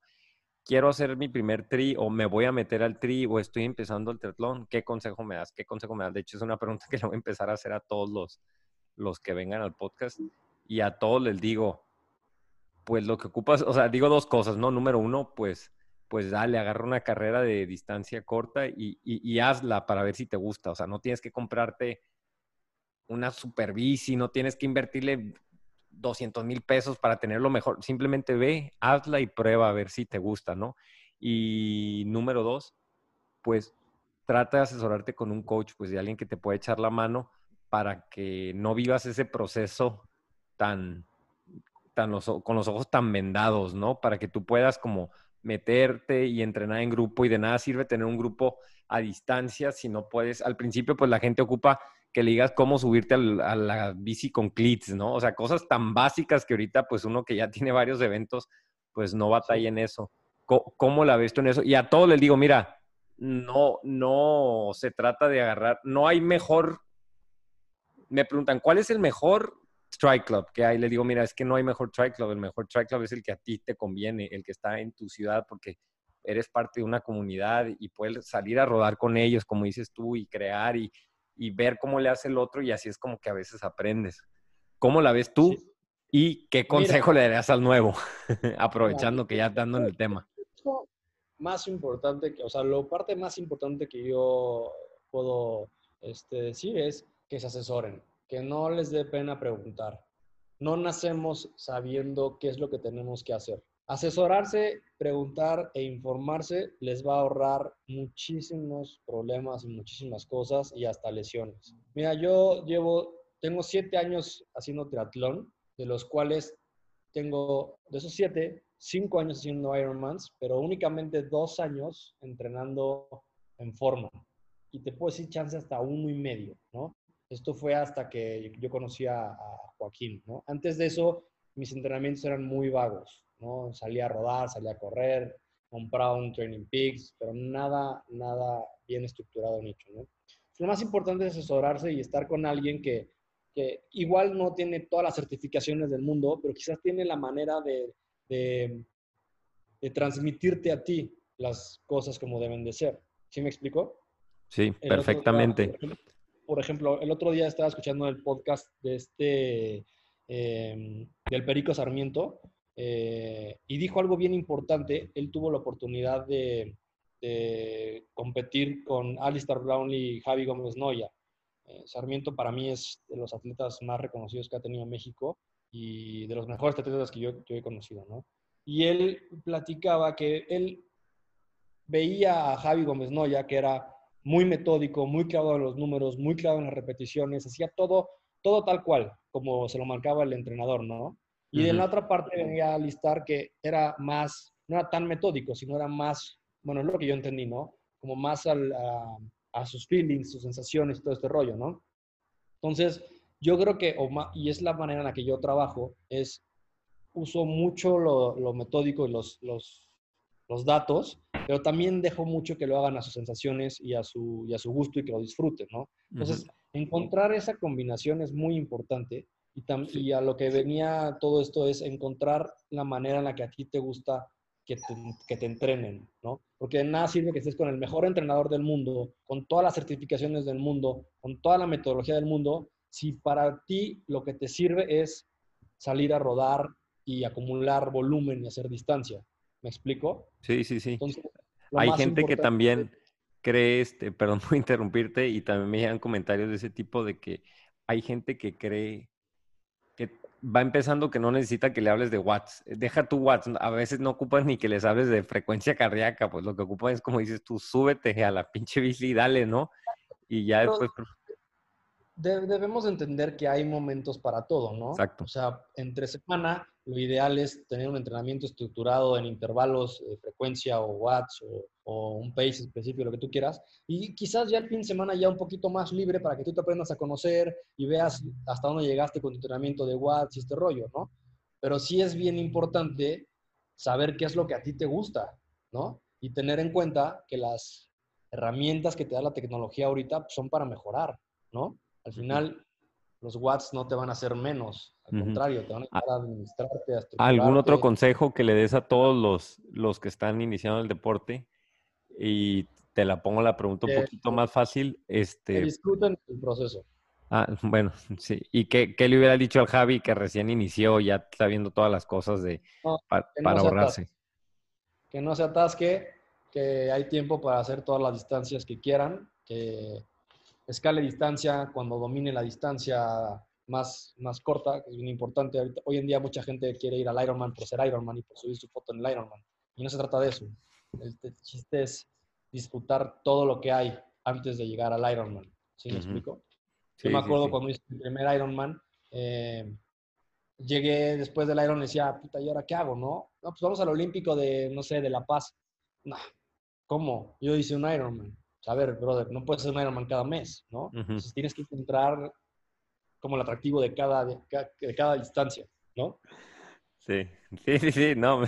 quiero hacer mi primer tri o me voy a meter al tri o estoy empezando el triatlón, ¿qué consejo me das? ¿Qué consejo me das? De hecho, es una pregunta que le voy a empezar a hacer a todos los, los que vengan al podcast y a todos les digo, pues lo que ocupas, o sea, digo dos cosas, ¿no? Número uno, pues, pues dale, agarra una carrera de distancia corta y, y, hazla para ver si te gusta. O sea, no tienes que comprarte una super bici, no tienes que invertirle 200 mil pesos para tenerlo mejor. Simplemente ve, hazla y prueba a ver si te gusta, ¿no? Y número dos, pues trata de asesorarte con un coach, pues de alguien que te pueda echar la mano para que no vivas ese proceso tan, tan con los ojos tan vendados, ¿no? Para que tú puedas como meterte y entrenar en grupo y de nada sirve tener un grupo a distancia si no puedes. Al principio, pues la gente ocupa que le digas cómo subirte a la bici con clits, ¿no? O sea, cosas tan básicas que ahorita, pues uno que ya tiene varios eventos, pues no batalla en eso. ¿Cómo, la ves tú en eso? Y a todos les digo, mira, no, no se trata de agarrar, no hay mejor. Me preguntan, ¿cuál es el mejor Strike Club que hay? Le digo, mira, es que no hay mejor Strike Club, el mejor Strike Club es el que a ti te conviene, el que está en tu ciudad, porque eres parte de una comunidad y puedes salir a rodar con ellos, como dices tú, y crear y y ver cómo le hace el otro y así es como que a veces aprendes. ¿Cómo la ves tú? ¿Y qué consejo le darías al nuevo? Aprovechando que ya dando en el tema. Más importante, que, o sea, lo parte más importante que yo puedo este, decir es que se asesoren, que no les dé pena preguntar. No nacemos sabiendo qué es lo que tenemos que hacer. Asesorarse, preguntar e informarse les va a ahorrar muchísimos problemas y muchísimas cosas y hasta lesiones. Mira, yo llevo, tengo siete años haciendo triatlón, de los cuales tengo, de esos siete, cinco años haciendo Ironmans, pero únicamente dos años entrenando en forma. Y te puedo decir chance hasta uno y medio, ¿no? Esto fue hasta que yo conocí a, Joaquín, ¿no? Antes de eso, mis entrenamientos eran muy vagos. ¿no? Salía a rodar, salía a correr, compraba un Training Peaks, pero nada, nada bien estructurado ni hecho, ¿no? Lo más importante es asesorarse y estar con alguien que, que igual no tiene todas las certificaciones del mundo, pero quizás tiene la manera de, de, transmitirte a ti las cosas como deben de ser. ¿Sí me explico? Sí, perfectamente. Por, ejemplo, el otro día estaba escuchando el podcast de este, em, del Perico Sarmiento, eh, y dijo algo bien importante. Él tuvo la oportunidad de, competir con Alistair Brownlee y Javi Gómez Noya. Eh, Sarmiento para mí es de los atletas más reconocidos que ha tenido México y de los mejores atletas que yo, he conocido, ¿no? Y él platicaba que él veía a Javi Gómez Noya, que era muy metódico, muy clavado en los números, muy clavado en las repeticiones, hacía todo, todo tal cual, como se lo marcaba el entrenador, ¿no? Y de la otra parte venía a listar que era más no era tan metódico, sino era más, bueno, es lo que yo entendí, ¿no? Como más al, a, a sus feelings, sus sensaciones, todo este rollo, ¿no? Entonces, yo creo que, y es la manera en la que yo trabajo, es uso mucho lo, lo metódico y los, los, los datos, pero también dejo mucho que lo hagan a sus sensaciones y a su, y a su gusto y que lo disfruten, ¿no? Entonces, encontrar esa combinación es muy importante y, tam- y a lo que venía todo esto es encontrar la manera en la que a ti te gusta que te, que te entrenen, ¿no? Porque de nada sirve que estés con el mejor entrenador del mundo, con todas las certificaciones del mundo, con toda la metodología del mundo, si para ti lo que te sirve es salir a rodar y acumular volumen y hacer distancia. ¿Me explico? Sí, sí, sí. Entonces, Hay gente que también cree, este, perdón por interrumpirte, y también me llegan comentarios de ese tipo de que hay gente que cree que va empezando que no necesita que le hables de watts. Deja tu watts, a veces no ocupas ni que les hables de frecuencia cardíaca, pues lo que ocupan es como dices tú, súbete a la pinche bici y dale, ¿no? Y ya Pero- después, de- debemos entender que hay momentos para todo, ¿no? Exacto. O sea, entre semana lo ideal es tener un entrenamiento estructurado en intervalos de frecuencia o watts o, o un pace específico, lo que tú quieras. Y quizás ya el fin de semana ya un poquito más libre para que tú te aprendas a conocer y veas hasta dónde llegaste con tu entrenamiento de watts y este rollo, ¿no? Pero sí es bien importante saber qué es lo que a ti te gusta, ¿no? Y tener en cuenta que las herramientas que te da la tecnología ahorita son para mejorar, ¿no? Al final, los watts no te van a hacer menos, al contrario, te van a ayudar a administrarte, a ¿Algún otro consejo que le des a todos los, los que están iniciando el deporte? Y te la pongo la pregunta un Que- poquito más fácil. Que Este, disfruten el proceso. ah, bueno, sí. ¿Y qué, qué le hubiera dicho al Javi que recién inició, ya está viendo todas las cosas de, No, pa- que no para se ahorrarse? Que no se atasque, que hay tiempo para hacer todas las distancias que quieran, que escale distancia cuando domine la distancia más, más corta, que es bien importante. Ahorita- hoy en día mucha gente quiere ir al Ironman por ser Ironman y por subir su foto en el Ironman. Y no se trata de eso. El, el chiste es disfrutar todo lo que hay antes de llegar al Ironman. ¿Sí me Ujú. explico? Sí, Yo me sí, acuerdo sí. cuando hice mi primer Ironman, eh, llegué después del Iron y decía, puta, ¿y ahora qué hago, no? No, pues vamos al Olímpico de, no sé, de La Paz. No, ¿cómo? Yo hice un Ironman. A ver, brother, no puedes hacer un Ironman cada mes, ¿no? Entonces tienes que encontrar como el atractivo de cada, de, ca- de cada distancia, ¿no? Sí, sí, sí, sí, no, me,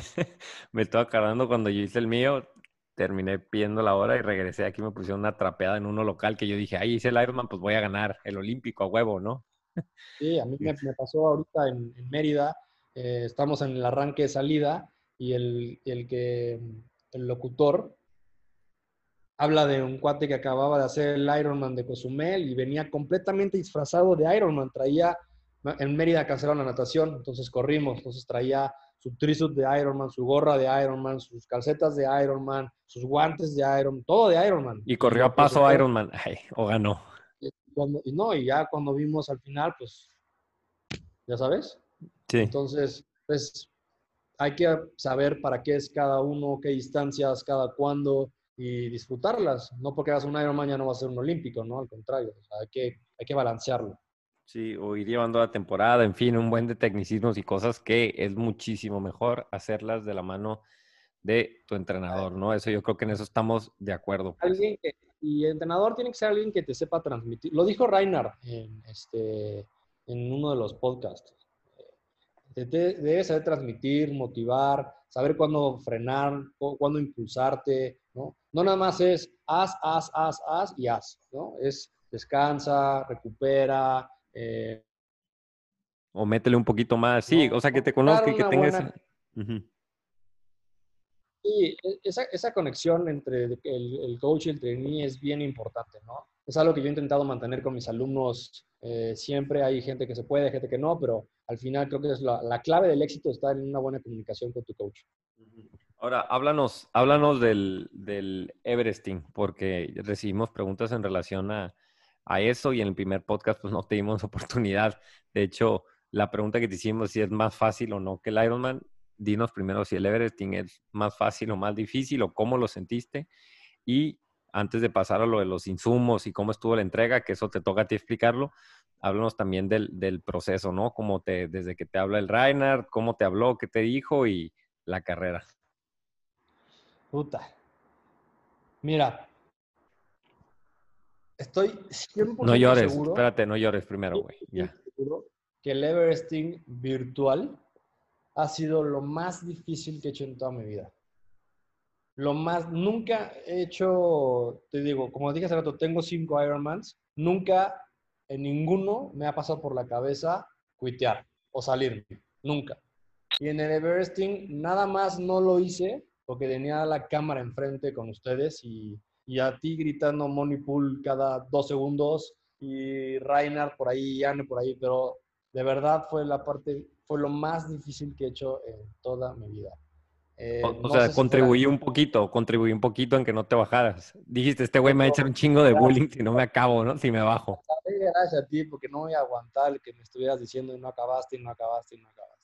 me estoy acordando cuando yo hice el mío, terminé pidiendo la hora y regresé aquí, me pusieron una trapeada en uno local que yo dije, ahí hice el Ironman, pues voy a ganar el olímpico a huevo, ¿no? Sí, a mí me, me pasó ahorita en, en Mérida, eh, estamos en el arranque de salida y el, el que, el locutor habla de un cuate que acababa de hacer el Ironman de Cozumel y venía completamente disfrazado de Ironman, traía, en Mérida cancelaron la natación, entonces corrimos, entonces traía su trisuit de Ironman, su gorra de Ironman, sus calcetas de Ironman, sus guantes de Ironman, todo de Ironman. Y corrió a paso presentó. Ironman, ay, o ganó. Y cuando- y no, y ya cuando vimos al final, pues, ya sabes, Sí, entonces, pues hay que saber para qué es cada uno, qué distancias, cada cuándo y disfrutarlas. No porque hagas un Ironman ya no va a ser un olímpico, ¿no? Al contrario, o sea, hay, que, hay que balancearlo. sí, o ir llevando la temporada, en fin, un buen de tecnicismos y cosas que es muchísimo mejor hacerlas de la mano de tu entrenador, ¿no? Eso yo creo que en eso estamos de acuerdo. pues. Alguien que, y el entrenador tiene que ser alguien que te sepa transmitir. Lo dijo Reinhard en, este, en uno de los podcasts. Te- te- debes saber transmitir, motivar, saber cuándo frenar, cu- cuándo impulsarte, ¿no? No nada más es haz, haz, haz, haz y haz, ¿no? Es descansa, recupera, eh, O métele un poquito más, sí, No, o sea, que te conozca y que tengas... buena-. Sí, e- esa, esa conexión entre el, el coach y el trainee es bien importante, ¿no? Es algo que yo he intentado mantener con mis alumnos eh, siempre. Hay gente que se puede, gente que no, pero al final creo que es la, la clave del éxito está en una buena comunicación con tu coach. Ahora, háblanos, háblanos del, Everesting, porque recibimos preguntas en relación a, a eso y en el primer podcast pues no te dimos oportunidad. De hecho, la pregunta que te hicimos si es más fácil o no que el Ironman, dinos primero si el Everesting es más fácil o más difícil o cómo lo sentiste. Y antes de pasar a lo de los insumos y cómo estuvo la entrega, que eso te toca a ti explicarlo, háblanos también del, del proceso, ¿no? Cómo te, desde que te habla el Reinhard, cómo te habló, qué te dijo y la carrera. Puta. Mira. Estoy 100% No llores, seguro, espérate, no llores primero, güey. Ya. que el Everesting virtual ha sido lo más difícil que he hecho en toda mi vida. Lo más, nunca he hecho, te digo, como dije hace rato, tengo cinco Ironmans, nunca en ninguno me ha pasado por la cabeza cuitear o salirme, nunca. Y en el Everesting nada más no lo hice porque tenía la cámara enfrente con ustedes y, y a ti gritando Money Pool cada dos segundos y Reinhardt por ahí y Anne por ahí, pero de verdad fue la parte, fue lo más difícil que he hecho en toda mi vida. Eh, O, o no sea, si contribuí fuera- un poquito, contribuí un poquito en que no te bajaras. Dijiste, este güey me va a echar un chingo de bullying si no me acabo, ¿no? Si me bajo. Gracias a ti, porque no voy a aguantar el que me estuvieras diciendo y no acabaste, y no acabaste, y no acabaste.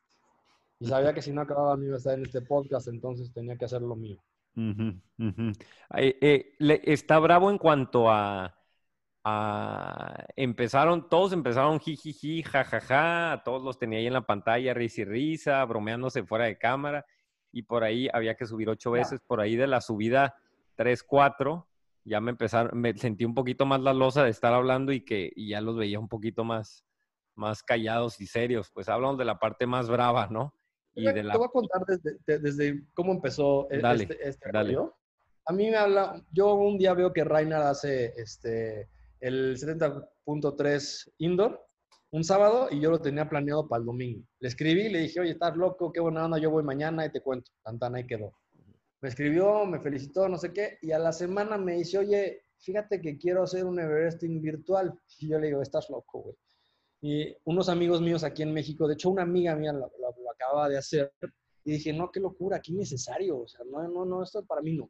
Y sabía que si no acababa no iba a estar en este podcast, entonces tenía que hacer lo mío. Eh, está bravo en cuanto a, Empezaron, todos empezaron jijiji, jajaja, todos los tenía ahí en la pantalla, risa y risa, bromeándose fuera de cámara, y por ahí había que subir ocho veces, por ahí de la subida 3, 4, ya me empezaron, me sentí un poquito más la losa de estar hablando y que y ya los veía un poquito más, más callados y serios, pues hablamos de la parte más brava, ¿no? Y Te de voy- la... Te voy a contar desde, de- desde cómo empezó e- Dale, este, este dale. rollo. A mí me habla, yo un día veo que Reinhard hace este, el 70.3 indoor un sábado y yo lo tenía planeado para el domingo. Le escribí, le dije, oye, estás loco, qué buena onda, yo voy mañana y te cuento. Tantana ahí quedó. Me escribió, me felicitó, no sé qué, y a la semana me dice, oye, fíjate que quiero hacer un Everesting virtual. Y yo le digo, estás loco, güey. Y unos amigos míos aquí en México, de hecho una amiga mía lo- lo acaba de hacer, y dije, no, qué locura, qué innecesario, o sea, no, no, no, esto para mí no.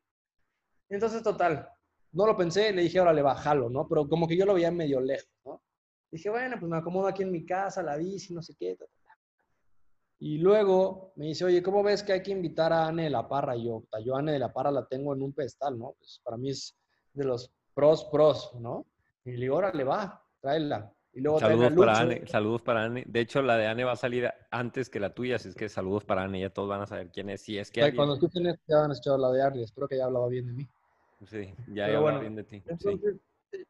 Entonces, total, no lo pensé, le dije, ahora le bajalo, ¿no? Pero como que yo lo veía medio lejos, ¿no? Dije, bueno, pues me acomodo aquí en mi casa, la bici, no sé qué. ta, ta, ta. Y luego me dice, oye, ¿cómo ves que hay que invitar a Anne de la Parra? Y yo, "Puta, yo a Anne de la Parra la tengo en un pedestal, ¿no? Pues para mí es de los pros, pros, ¿no? Y le digo, órale, va, tráela. Y luego Saludos para. Anne, saludos para Anne. De hecho, la de Anne va a salir antes que la tuya, así es que saludos para Anne, ya todos van a saber quién es. Si es que alguien- Cuando escuchen esto ya van a escuchar la de Arlie. Espero que haya hablado bien de mí. Sí, ya ya bueno, bien de ti. sí. Entonces,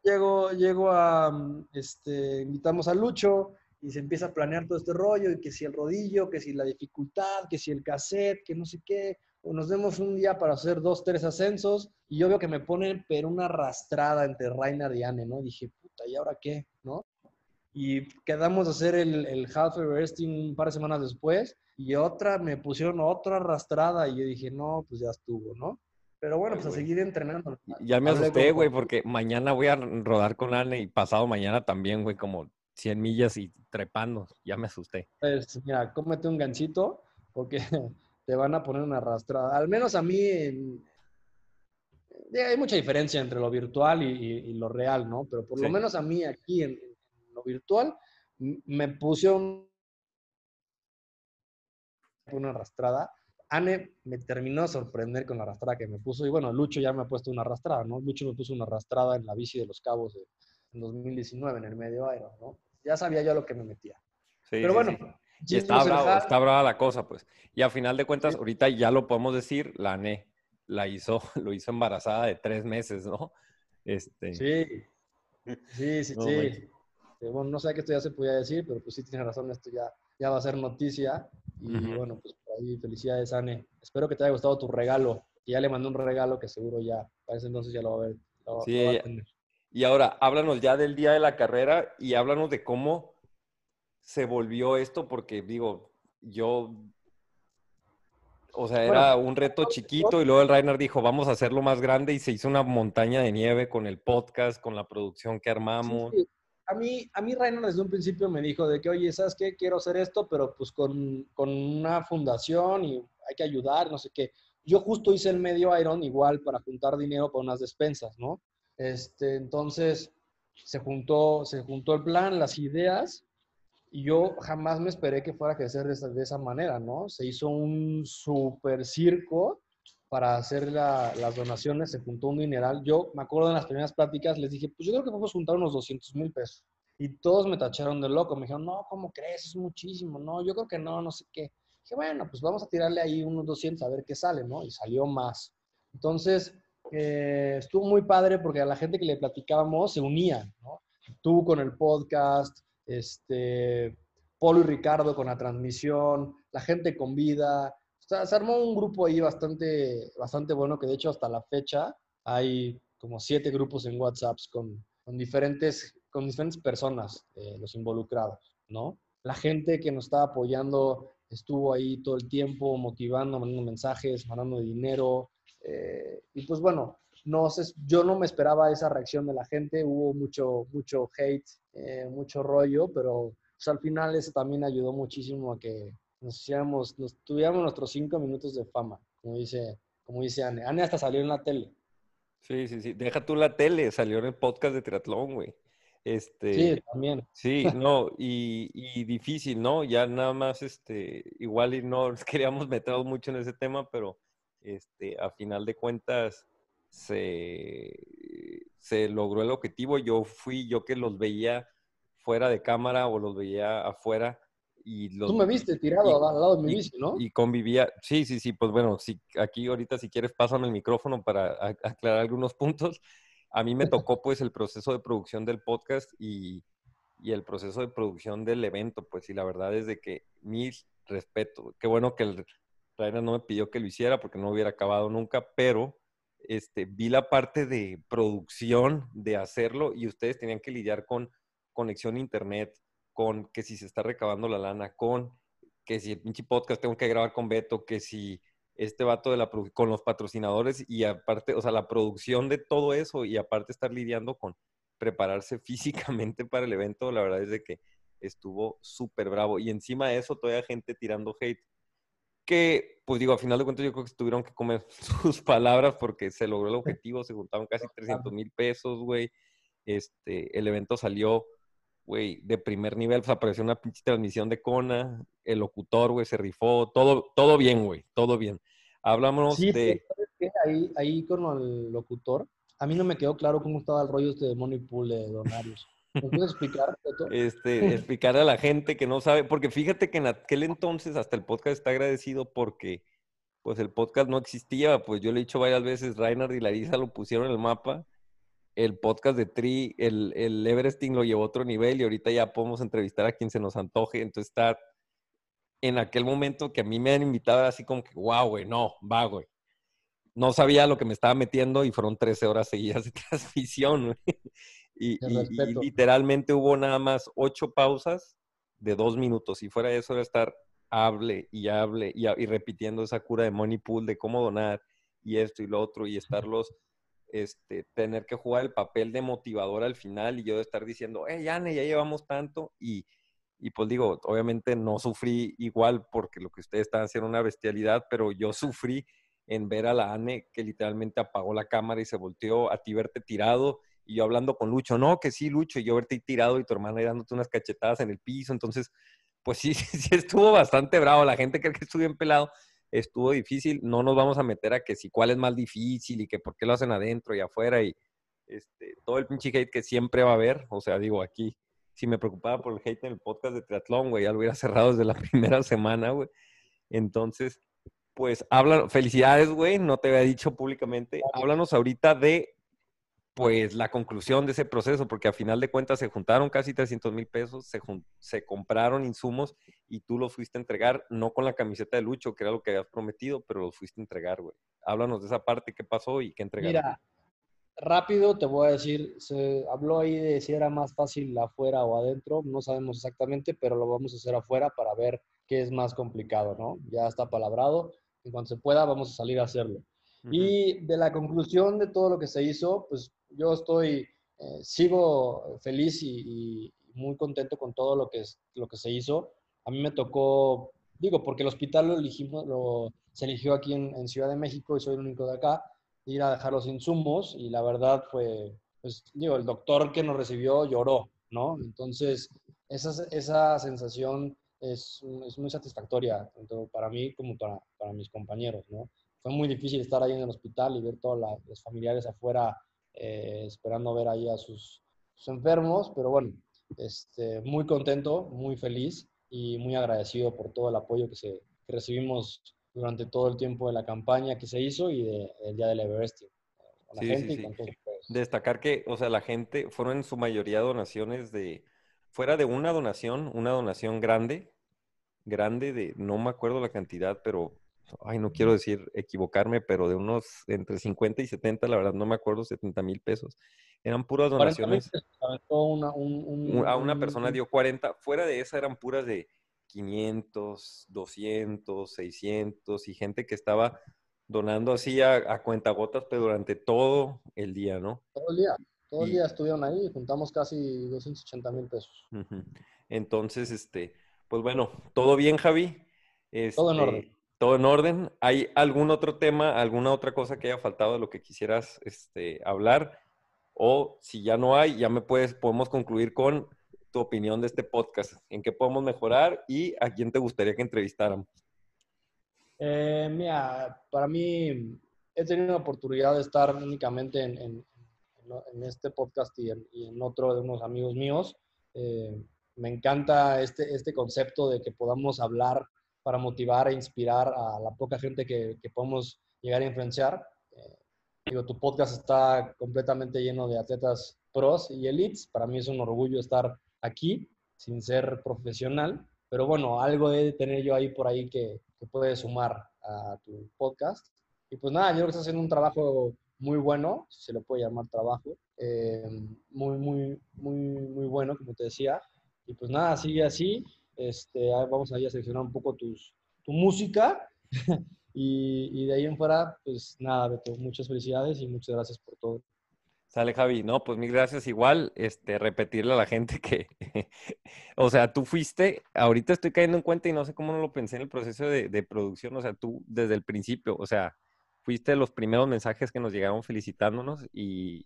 llego, llego a, este, invitamos a Lucho y se empieza a planear todo este rollo, y que si el rodillo, que si la dificultad, que si el cassette, que no sé qué. O nos vemos un día para hacer dos, tres ascensos, y yo veo que me ponen pero una arrastrada entre Reinhard y Anne, ¿no? Y dije, puta, ¿y ahora qué? ¿No? Y quedamos a hacer el, el Half Everesting un par de semanas después, y otra, me pusieron otra arrastrada, y yo dije, no, pues ya estuvo, ¿no? Pero bueno, pues a seguir entrenando. Ya me asusté, güey, porque mañana voy a rodar con Anne y pasado mañana también, güey, como 100 millas y trepando. Ya me asusté. Pues mira, cómete un ganchito porque te van a poner una arrastrada. Al menos a mí en- eh, hay mucha diferencia entre lo virtual y, y- y lo real, ¿no? Pero por lo menos a mí aquí en lo virtual me pusieron una arrastrada. Anne me terminó de sorprender con la arrastrada que me puso. Y bueno, Lucho ya me ha puesto una arrastrada, ¿no? Lucho me puso una arrastrada en la bici de los cabos de, en 2019, en el medio Iron, ¿no? Ya sabía yo a lo que me metía. Sí, Pero bueno, sí. Y está brava la cosa, pues. Y a final de cuentas, ahorita ya lo podemos decir, la Anne la hizo, lo hizo embarazada de tres meses, ¿no? Este, Sí, sí, sí, No, sí. Eh, Bueno, no sé qué esto ya se podía decir, pero pues sí tienes razón, esto ya, ya va a ser noticia. Y bueno, pues por ahí felicidades, Anne. Espero que te haya gustado tu regalo. que Ya le mandé un regalo que seguro ya, para ese entonces ya lo va a ver. lo- Sí, lo va a tener. Y ahora, háblanos ya del día de la carrera y háblanos de cómo se volvió esto, porque digo, yo, o sea, Bueno, era un reto chiquito y luego el Rainer dijo, vamos a hacerlo más grande y se hizo una montaña de nieve con el podcast, con la producción que armamos. Sí, A mí, a mí desde un principio me dijo de que, oye, ¿sabes qué? Quiero hacer esto, pero pues con, con una fundación y hay que ayudar, no sé qué. Yo justo hice el medio Iron igual para juntar dinero para unas despensas, ¿no? Este, entonces se juntó, se juntó el plan, las ideas, y yo jamás me esperé que fuera a crecer de esa, de esa manera, ¿no? Se hizo un super circo para hacer la- las donaciones, se juntó un dineral. Yo me acuerdo en las primeras pláticas, les dije, pues yo creo que podemos juntar unos 200 mil pesos. Y todos me tacharon de loco, me dijeron, no, ¿cómo crees? Es muchísimo, no, yo creo que no, no sé qué. Dije, bueno, pues vamos a tirarle ahí unos 200 a ver qué sale, ¿no? Y salió más. Entonces, eh, estuvo muy padre porque a la gente que le platicábamos se unía, ¿no? Tú con el podcast, este, Polo y Ricardo con la transmisión, la gente con vida. Sea, se armó un grupo ahí bastante, bastante bueno que de hecho hasta la fecha hay como siete grupos en WhatsApp con, con diferentes, con diferentes personas, eh, los involucrados, ¿no? La gente que nos está apoyando estuvo ahí todo el tiempo motivando, mandando mensajes, mandando dinero. eh, y pues bueno, no sé, yo no me esperaba esa reacción de la gente, hubo mucho, mucho hate, eh, mucho rollo, pero pues, al final eso también ayudó muchísimo a que nos hiciéramos, nos tuviéramos nuestros cinco minutos de fama, como dice, como dice Anne. Anne hasta salió en la tele. Sí, sí, sí. Deja tú la tele, salió en el podcast de triatlón, güey. Este, Sí, también. Sí, no, y, y difícil, ¿no? Ya nada más, este, igual y no queríamos meter mucho en ese tema, pero este, a final de cuentas se, se logró el objetivo. Yo fui, yo que los veía fuera de cámara o los veía afuera y los Tú me viste tirado y- al lado de mi y- bici, ¿no? y convivía. Sí, sí, sí, pues bueno, sí, aquí ahorita si quieres pásame el micrófono para aclarar algunos puntos. A mí me tocó pues el proceso de producción del podcast y, y el proceso de producción del evento, pues y la verdad es de que mil respeto. Qué bueno que el Rainer no me pidió que lo hiciera porque no hubiera acabado nunca, pero este, vi la parte de producción de hacerlo y ustedes tenían que lidiar con conexión a internet, con que si se está recabando la lana, con que si el pinche podcast tengo que grabar con Beto, que si este vato de la con los patrocinadores y aparte, o sea, la producción de todo eso y aparte estar lidiando con prepararse físicamente para el evento, la verdad es de que estuvo súper bravo. Y encima de eso, todavía gente tirando hate. Que, pues digo, a final de cuentas, yo creo que tuvieron que comer sus palabras porque se logró el objetivo, se juntaron casi 300 mil pesos, güey. Este, el evento salió, güey, de primer nivel, pues apareció una pinche transmisión de Kona, el locutor, güey, se rifó, todo, todo bien, güey, todo bien. Hablamos Sí, de... ¿sabes qué? Ahí, ahí con el locutor, a mí no me quedó claro cómo estaba el rollo este de Money Pool de Donarios. ¿Me puedes explicar, Beto? este, explicarle a la gente que no sabe, porque fíjate que en aquel entonces hasta el podcast está agradecido porque pues el podcast no existía, pues yo le he dicho varias veces, Reinhard y Larisa lo pusieron en el mapa, el podcast de Tri, el, el Everesting lo llevó a otro nivel y ahorita ya podemos entrevistar a quien se nos antoje, entonces está en aquel momento que a mí me han invitado así como que, wow, güey, no, va, güey. No sabía lo que me estaba metiendo y fueron 13 horas seguidas de transmisión, güey. Y, literalmente hubo nada más ocho pausas de dos minutos. Y fuera de eso era estar hable y hable y, y repitiendo esa cura de money pool de cómo donar y esto y lo otro y estarlos, este, tener que jugar el papel de motivador al final y yo de estar diciendo, eh, Yane, ya llevamos tanto y, y pues digo, obviamente no sufrí igual porque lo que ustedes estaban haciendo una bestialidad, pero yo sufrí en ver a la Ane que literalmente apagó la cámara y se volteó a ti verte tirado y yo hablando con Lucho, no, que sí, Lucho, y yo verte tirado y tu hermana ahí dándote unas cachetadas en el piso, entonces, pues sí, sí, estuvo bastante bravo, la gente cree que estuvo bien pelado, estuvo difícil, no nos vamos a meter a que si cuál es más difícil y que por qué lo hacen adentro y afuera y este, todo el pinche hate que siempre va a haber, o sea, digo, aquí, si me preocupaba por el hate en el podcast de triatlón, güey, ya lo hubiera cerrado desde la primera semana, güey, entonces, pues, habla, felicidades, güey, no te había dicho públicamente, háblanos ahorita de pues la conclusión de ese proceso, porque a final de cuentas se juntaron casi 300 mil pesos, se, compraron insumos y tú los fuiste a entregar, no con la camiseta de Lucho, que era lo que habías prometido, pero los fuiste a entregar, güey. Háblanos de esa parte, qué pasó y qué entregaron. Mira, rápido te voy a decir, se habló ahí de si era más fácil afuera o adentro, no sabemos exactamente, pero lo vamos a hacer afuera para ver qué es más complicado, ¿no? Ya está palabrado, en cuanto se pueda vamos a salir a hacerlo. Ujú. Y de la conclusión de todo lo que se hizo, pues yo estoy, eh, sigo feliz y, y muy contento con todo lo que, lo que se hizo. A mí me tocó, digo, porque el hospital lo elegimos, lo, se eligió aquí en, en Ciudad de México y soy el único de acá, ir a dejar los insumos y la verdad fue, pues digo, el doctor que nos recibió lloró, ¿no? Entonces, esa, esa sensación es, es muy satisfactoria, tanto para mí como para, para mis compañeros, ¿no? Fue muy difícil estar ahí en el hospital y ver todos los familiares afuera eh, esperando ver ahí a sus, sus enfermos, pero bueno, este, muy contento, muy feliz y muy agradecido por todo el apoyo que, se, que recibimos durante todo el tiempo de la campaña que se hizo y de- del día del Everesting. Con la Sí, sí, gente sí. y con todos ustedes. Destacar que, o sea, la gente fueron en su mayoría donaciones de, fuera de una donación, una donación grande, grande de, no me acuerdo la cantidad, pero, ay, no quiero decir equivocarme, pero de unos entre 50 y 70, la verdad no me acuerdo, 70 mil pesos. Eran puras 40 mil donaciones. una, un- un- A una un- persona dio 40, fuera de esa eran puras de 500, 200, 600 y gente que estaba donando así a, a cuentagotas, pero durante todo el día, ¿no? todo el día. Todo el día estuvieron ahí y juntamos casi 280 mil pesos. Entonces, este, pues bueno, todo bien, Javi. Todo en Este, orden. Todo en orden. ¿Hay algún otro tema, alguna otra cosa que haya faltado de lo que quisieras este, hablar? O si ya no hay, ya me puedes, podemos concluir con tu opinión de este podcast. ¿En qué podemos mejorar y a quién te gustaría que entrevistáramos? Eh, mira, para mí he tenido la oportunidad de estar únicamente en, este podcast y en, y en otro de unos amigos míos. Eh, me encanta este, este concepto de que podamos hablar para motivar e inspirar a la poca gente que, que podemos llegar a influenciar. Eh, digo, tu podcast está completamente lleno de atletas pros y elites. Para mí es un orgullo estar aquí sin ser profesional. Pero bueno, algo de tener yo ahí por ahí que, que puede sumar a tu podcast. Y pues nada, yo creo que estás haciendo un trabajo muy bueno, si se le puede llamar trabajo, eh, muy, muy, muy, muy bueno, como te decía. Y pues nada, sigue así. Este, vamos ahí a seleccionar un poco tus, tu música. y, y de ahí en fuera, pues nada, Beto, muchas felicidades y muchas gracias por todo. Sale, Javi. No, pues mil gracias. Igual, este, repetirle a la gente que, o sea, tú fuiste, ahorita estoy cayendo en cuenta y no sé cómo no lo pensé en el proceso de, de producción, o sea, tú desde el principio, o sea, fuiste los primeros mensajes que nos llegaron felicitándonos y,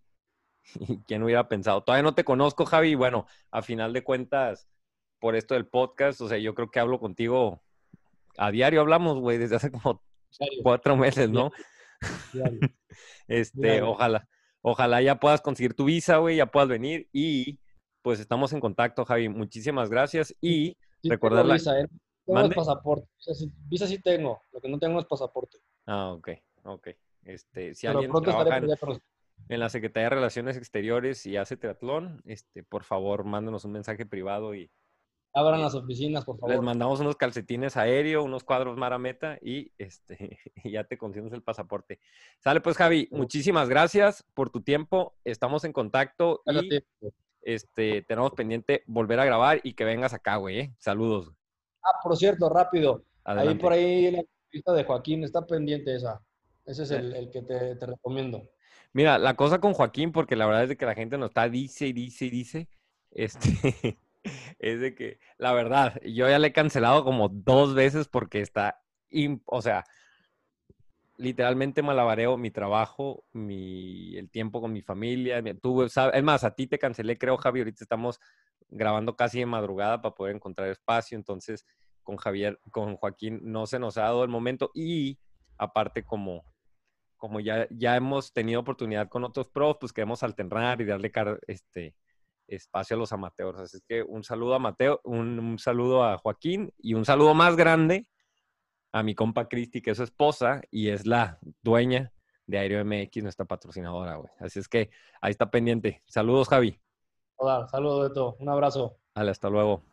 y quién hubiera pensado. Todavía no te conozco, Javi, bueno, a final de cuentas, por esto del podcast, o sea, yo creo que hablo contigo a diario, hablamos, güey, desde hace como Diario, cuatro meses, ¿no? diario. Este, ojalá, ojalá ya puedas conseguir tu visa, güey, ya puedas venir y pues estamos en contacto, Javi. Muchísimas gracias y Sí Recordar tengo la- visa, ¿eh? Tengo ¿Mande? el pasaporte. O sea, sí- visa sí tengo, lo que no tengo es pasaporte. ah, ok, ok. Este, si Pero alguien trabaja en, en la Secretaría de Relaciones Exteriores y hace triatlón, este, por favor, mándanos un mensaje privado y Abran las oficinas, por les favor. mandamos unos calcetines aéreos, unos cuadros marameta y este, y ya te consigues el pasaporte. Sale pues, Javi, muchísimas gracias por tu tiempo. Estamos en contacto y este, tenemos pendiente volver a grabar y que vengas acá, güey. ¿eh? Saludos. Ah, por cierto, rápido. Ahí por ahí la entrevista de Joaquín está pendiente esa. Ese es el, el que te, te recomiendo. Mira, la cosa con Joaquín, porque la verdad es que la gente nos está dice y dice y dice, este, es de que, la verdad, yo ya le he cancelado como dos veces porque está, o sea, literalmente malabareo mi trabajo, mi, el tiempo con mi familia. mi- Tú, sabes, es más, a ti te cancelé, creo, Javi, ahorita estamos grabando casi de madrugada para poder encontrar espacio, entonces con Javier, con Joaquín no se nos ha dado el momento y aparte como como ya, ya hemos tenido oportunidad con otros pros, pues queremos alternar y darle car- este espacio a los amateurs. Así que un saludo a Mateo, un, un saludo a Joaquín y un saludo más grande a mi compa Cristi, que es su esposa y es la dueña de Aero MX, nuestra patrocinadora, güey. Así es que ahí está pendiente. Saludos, Javi. Hola, saludos de todo. Un abrazo. Vale, hasta luego.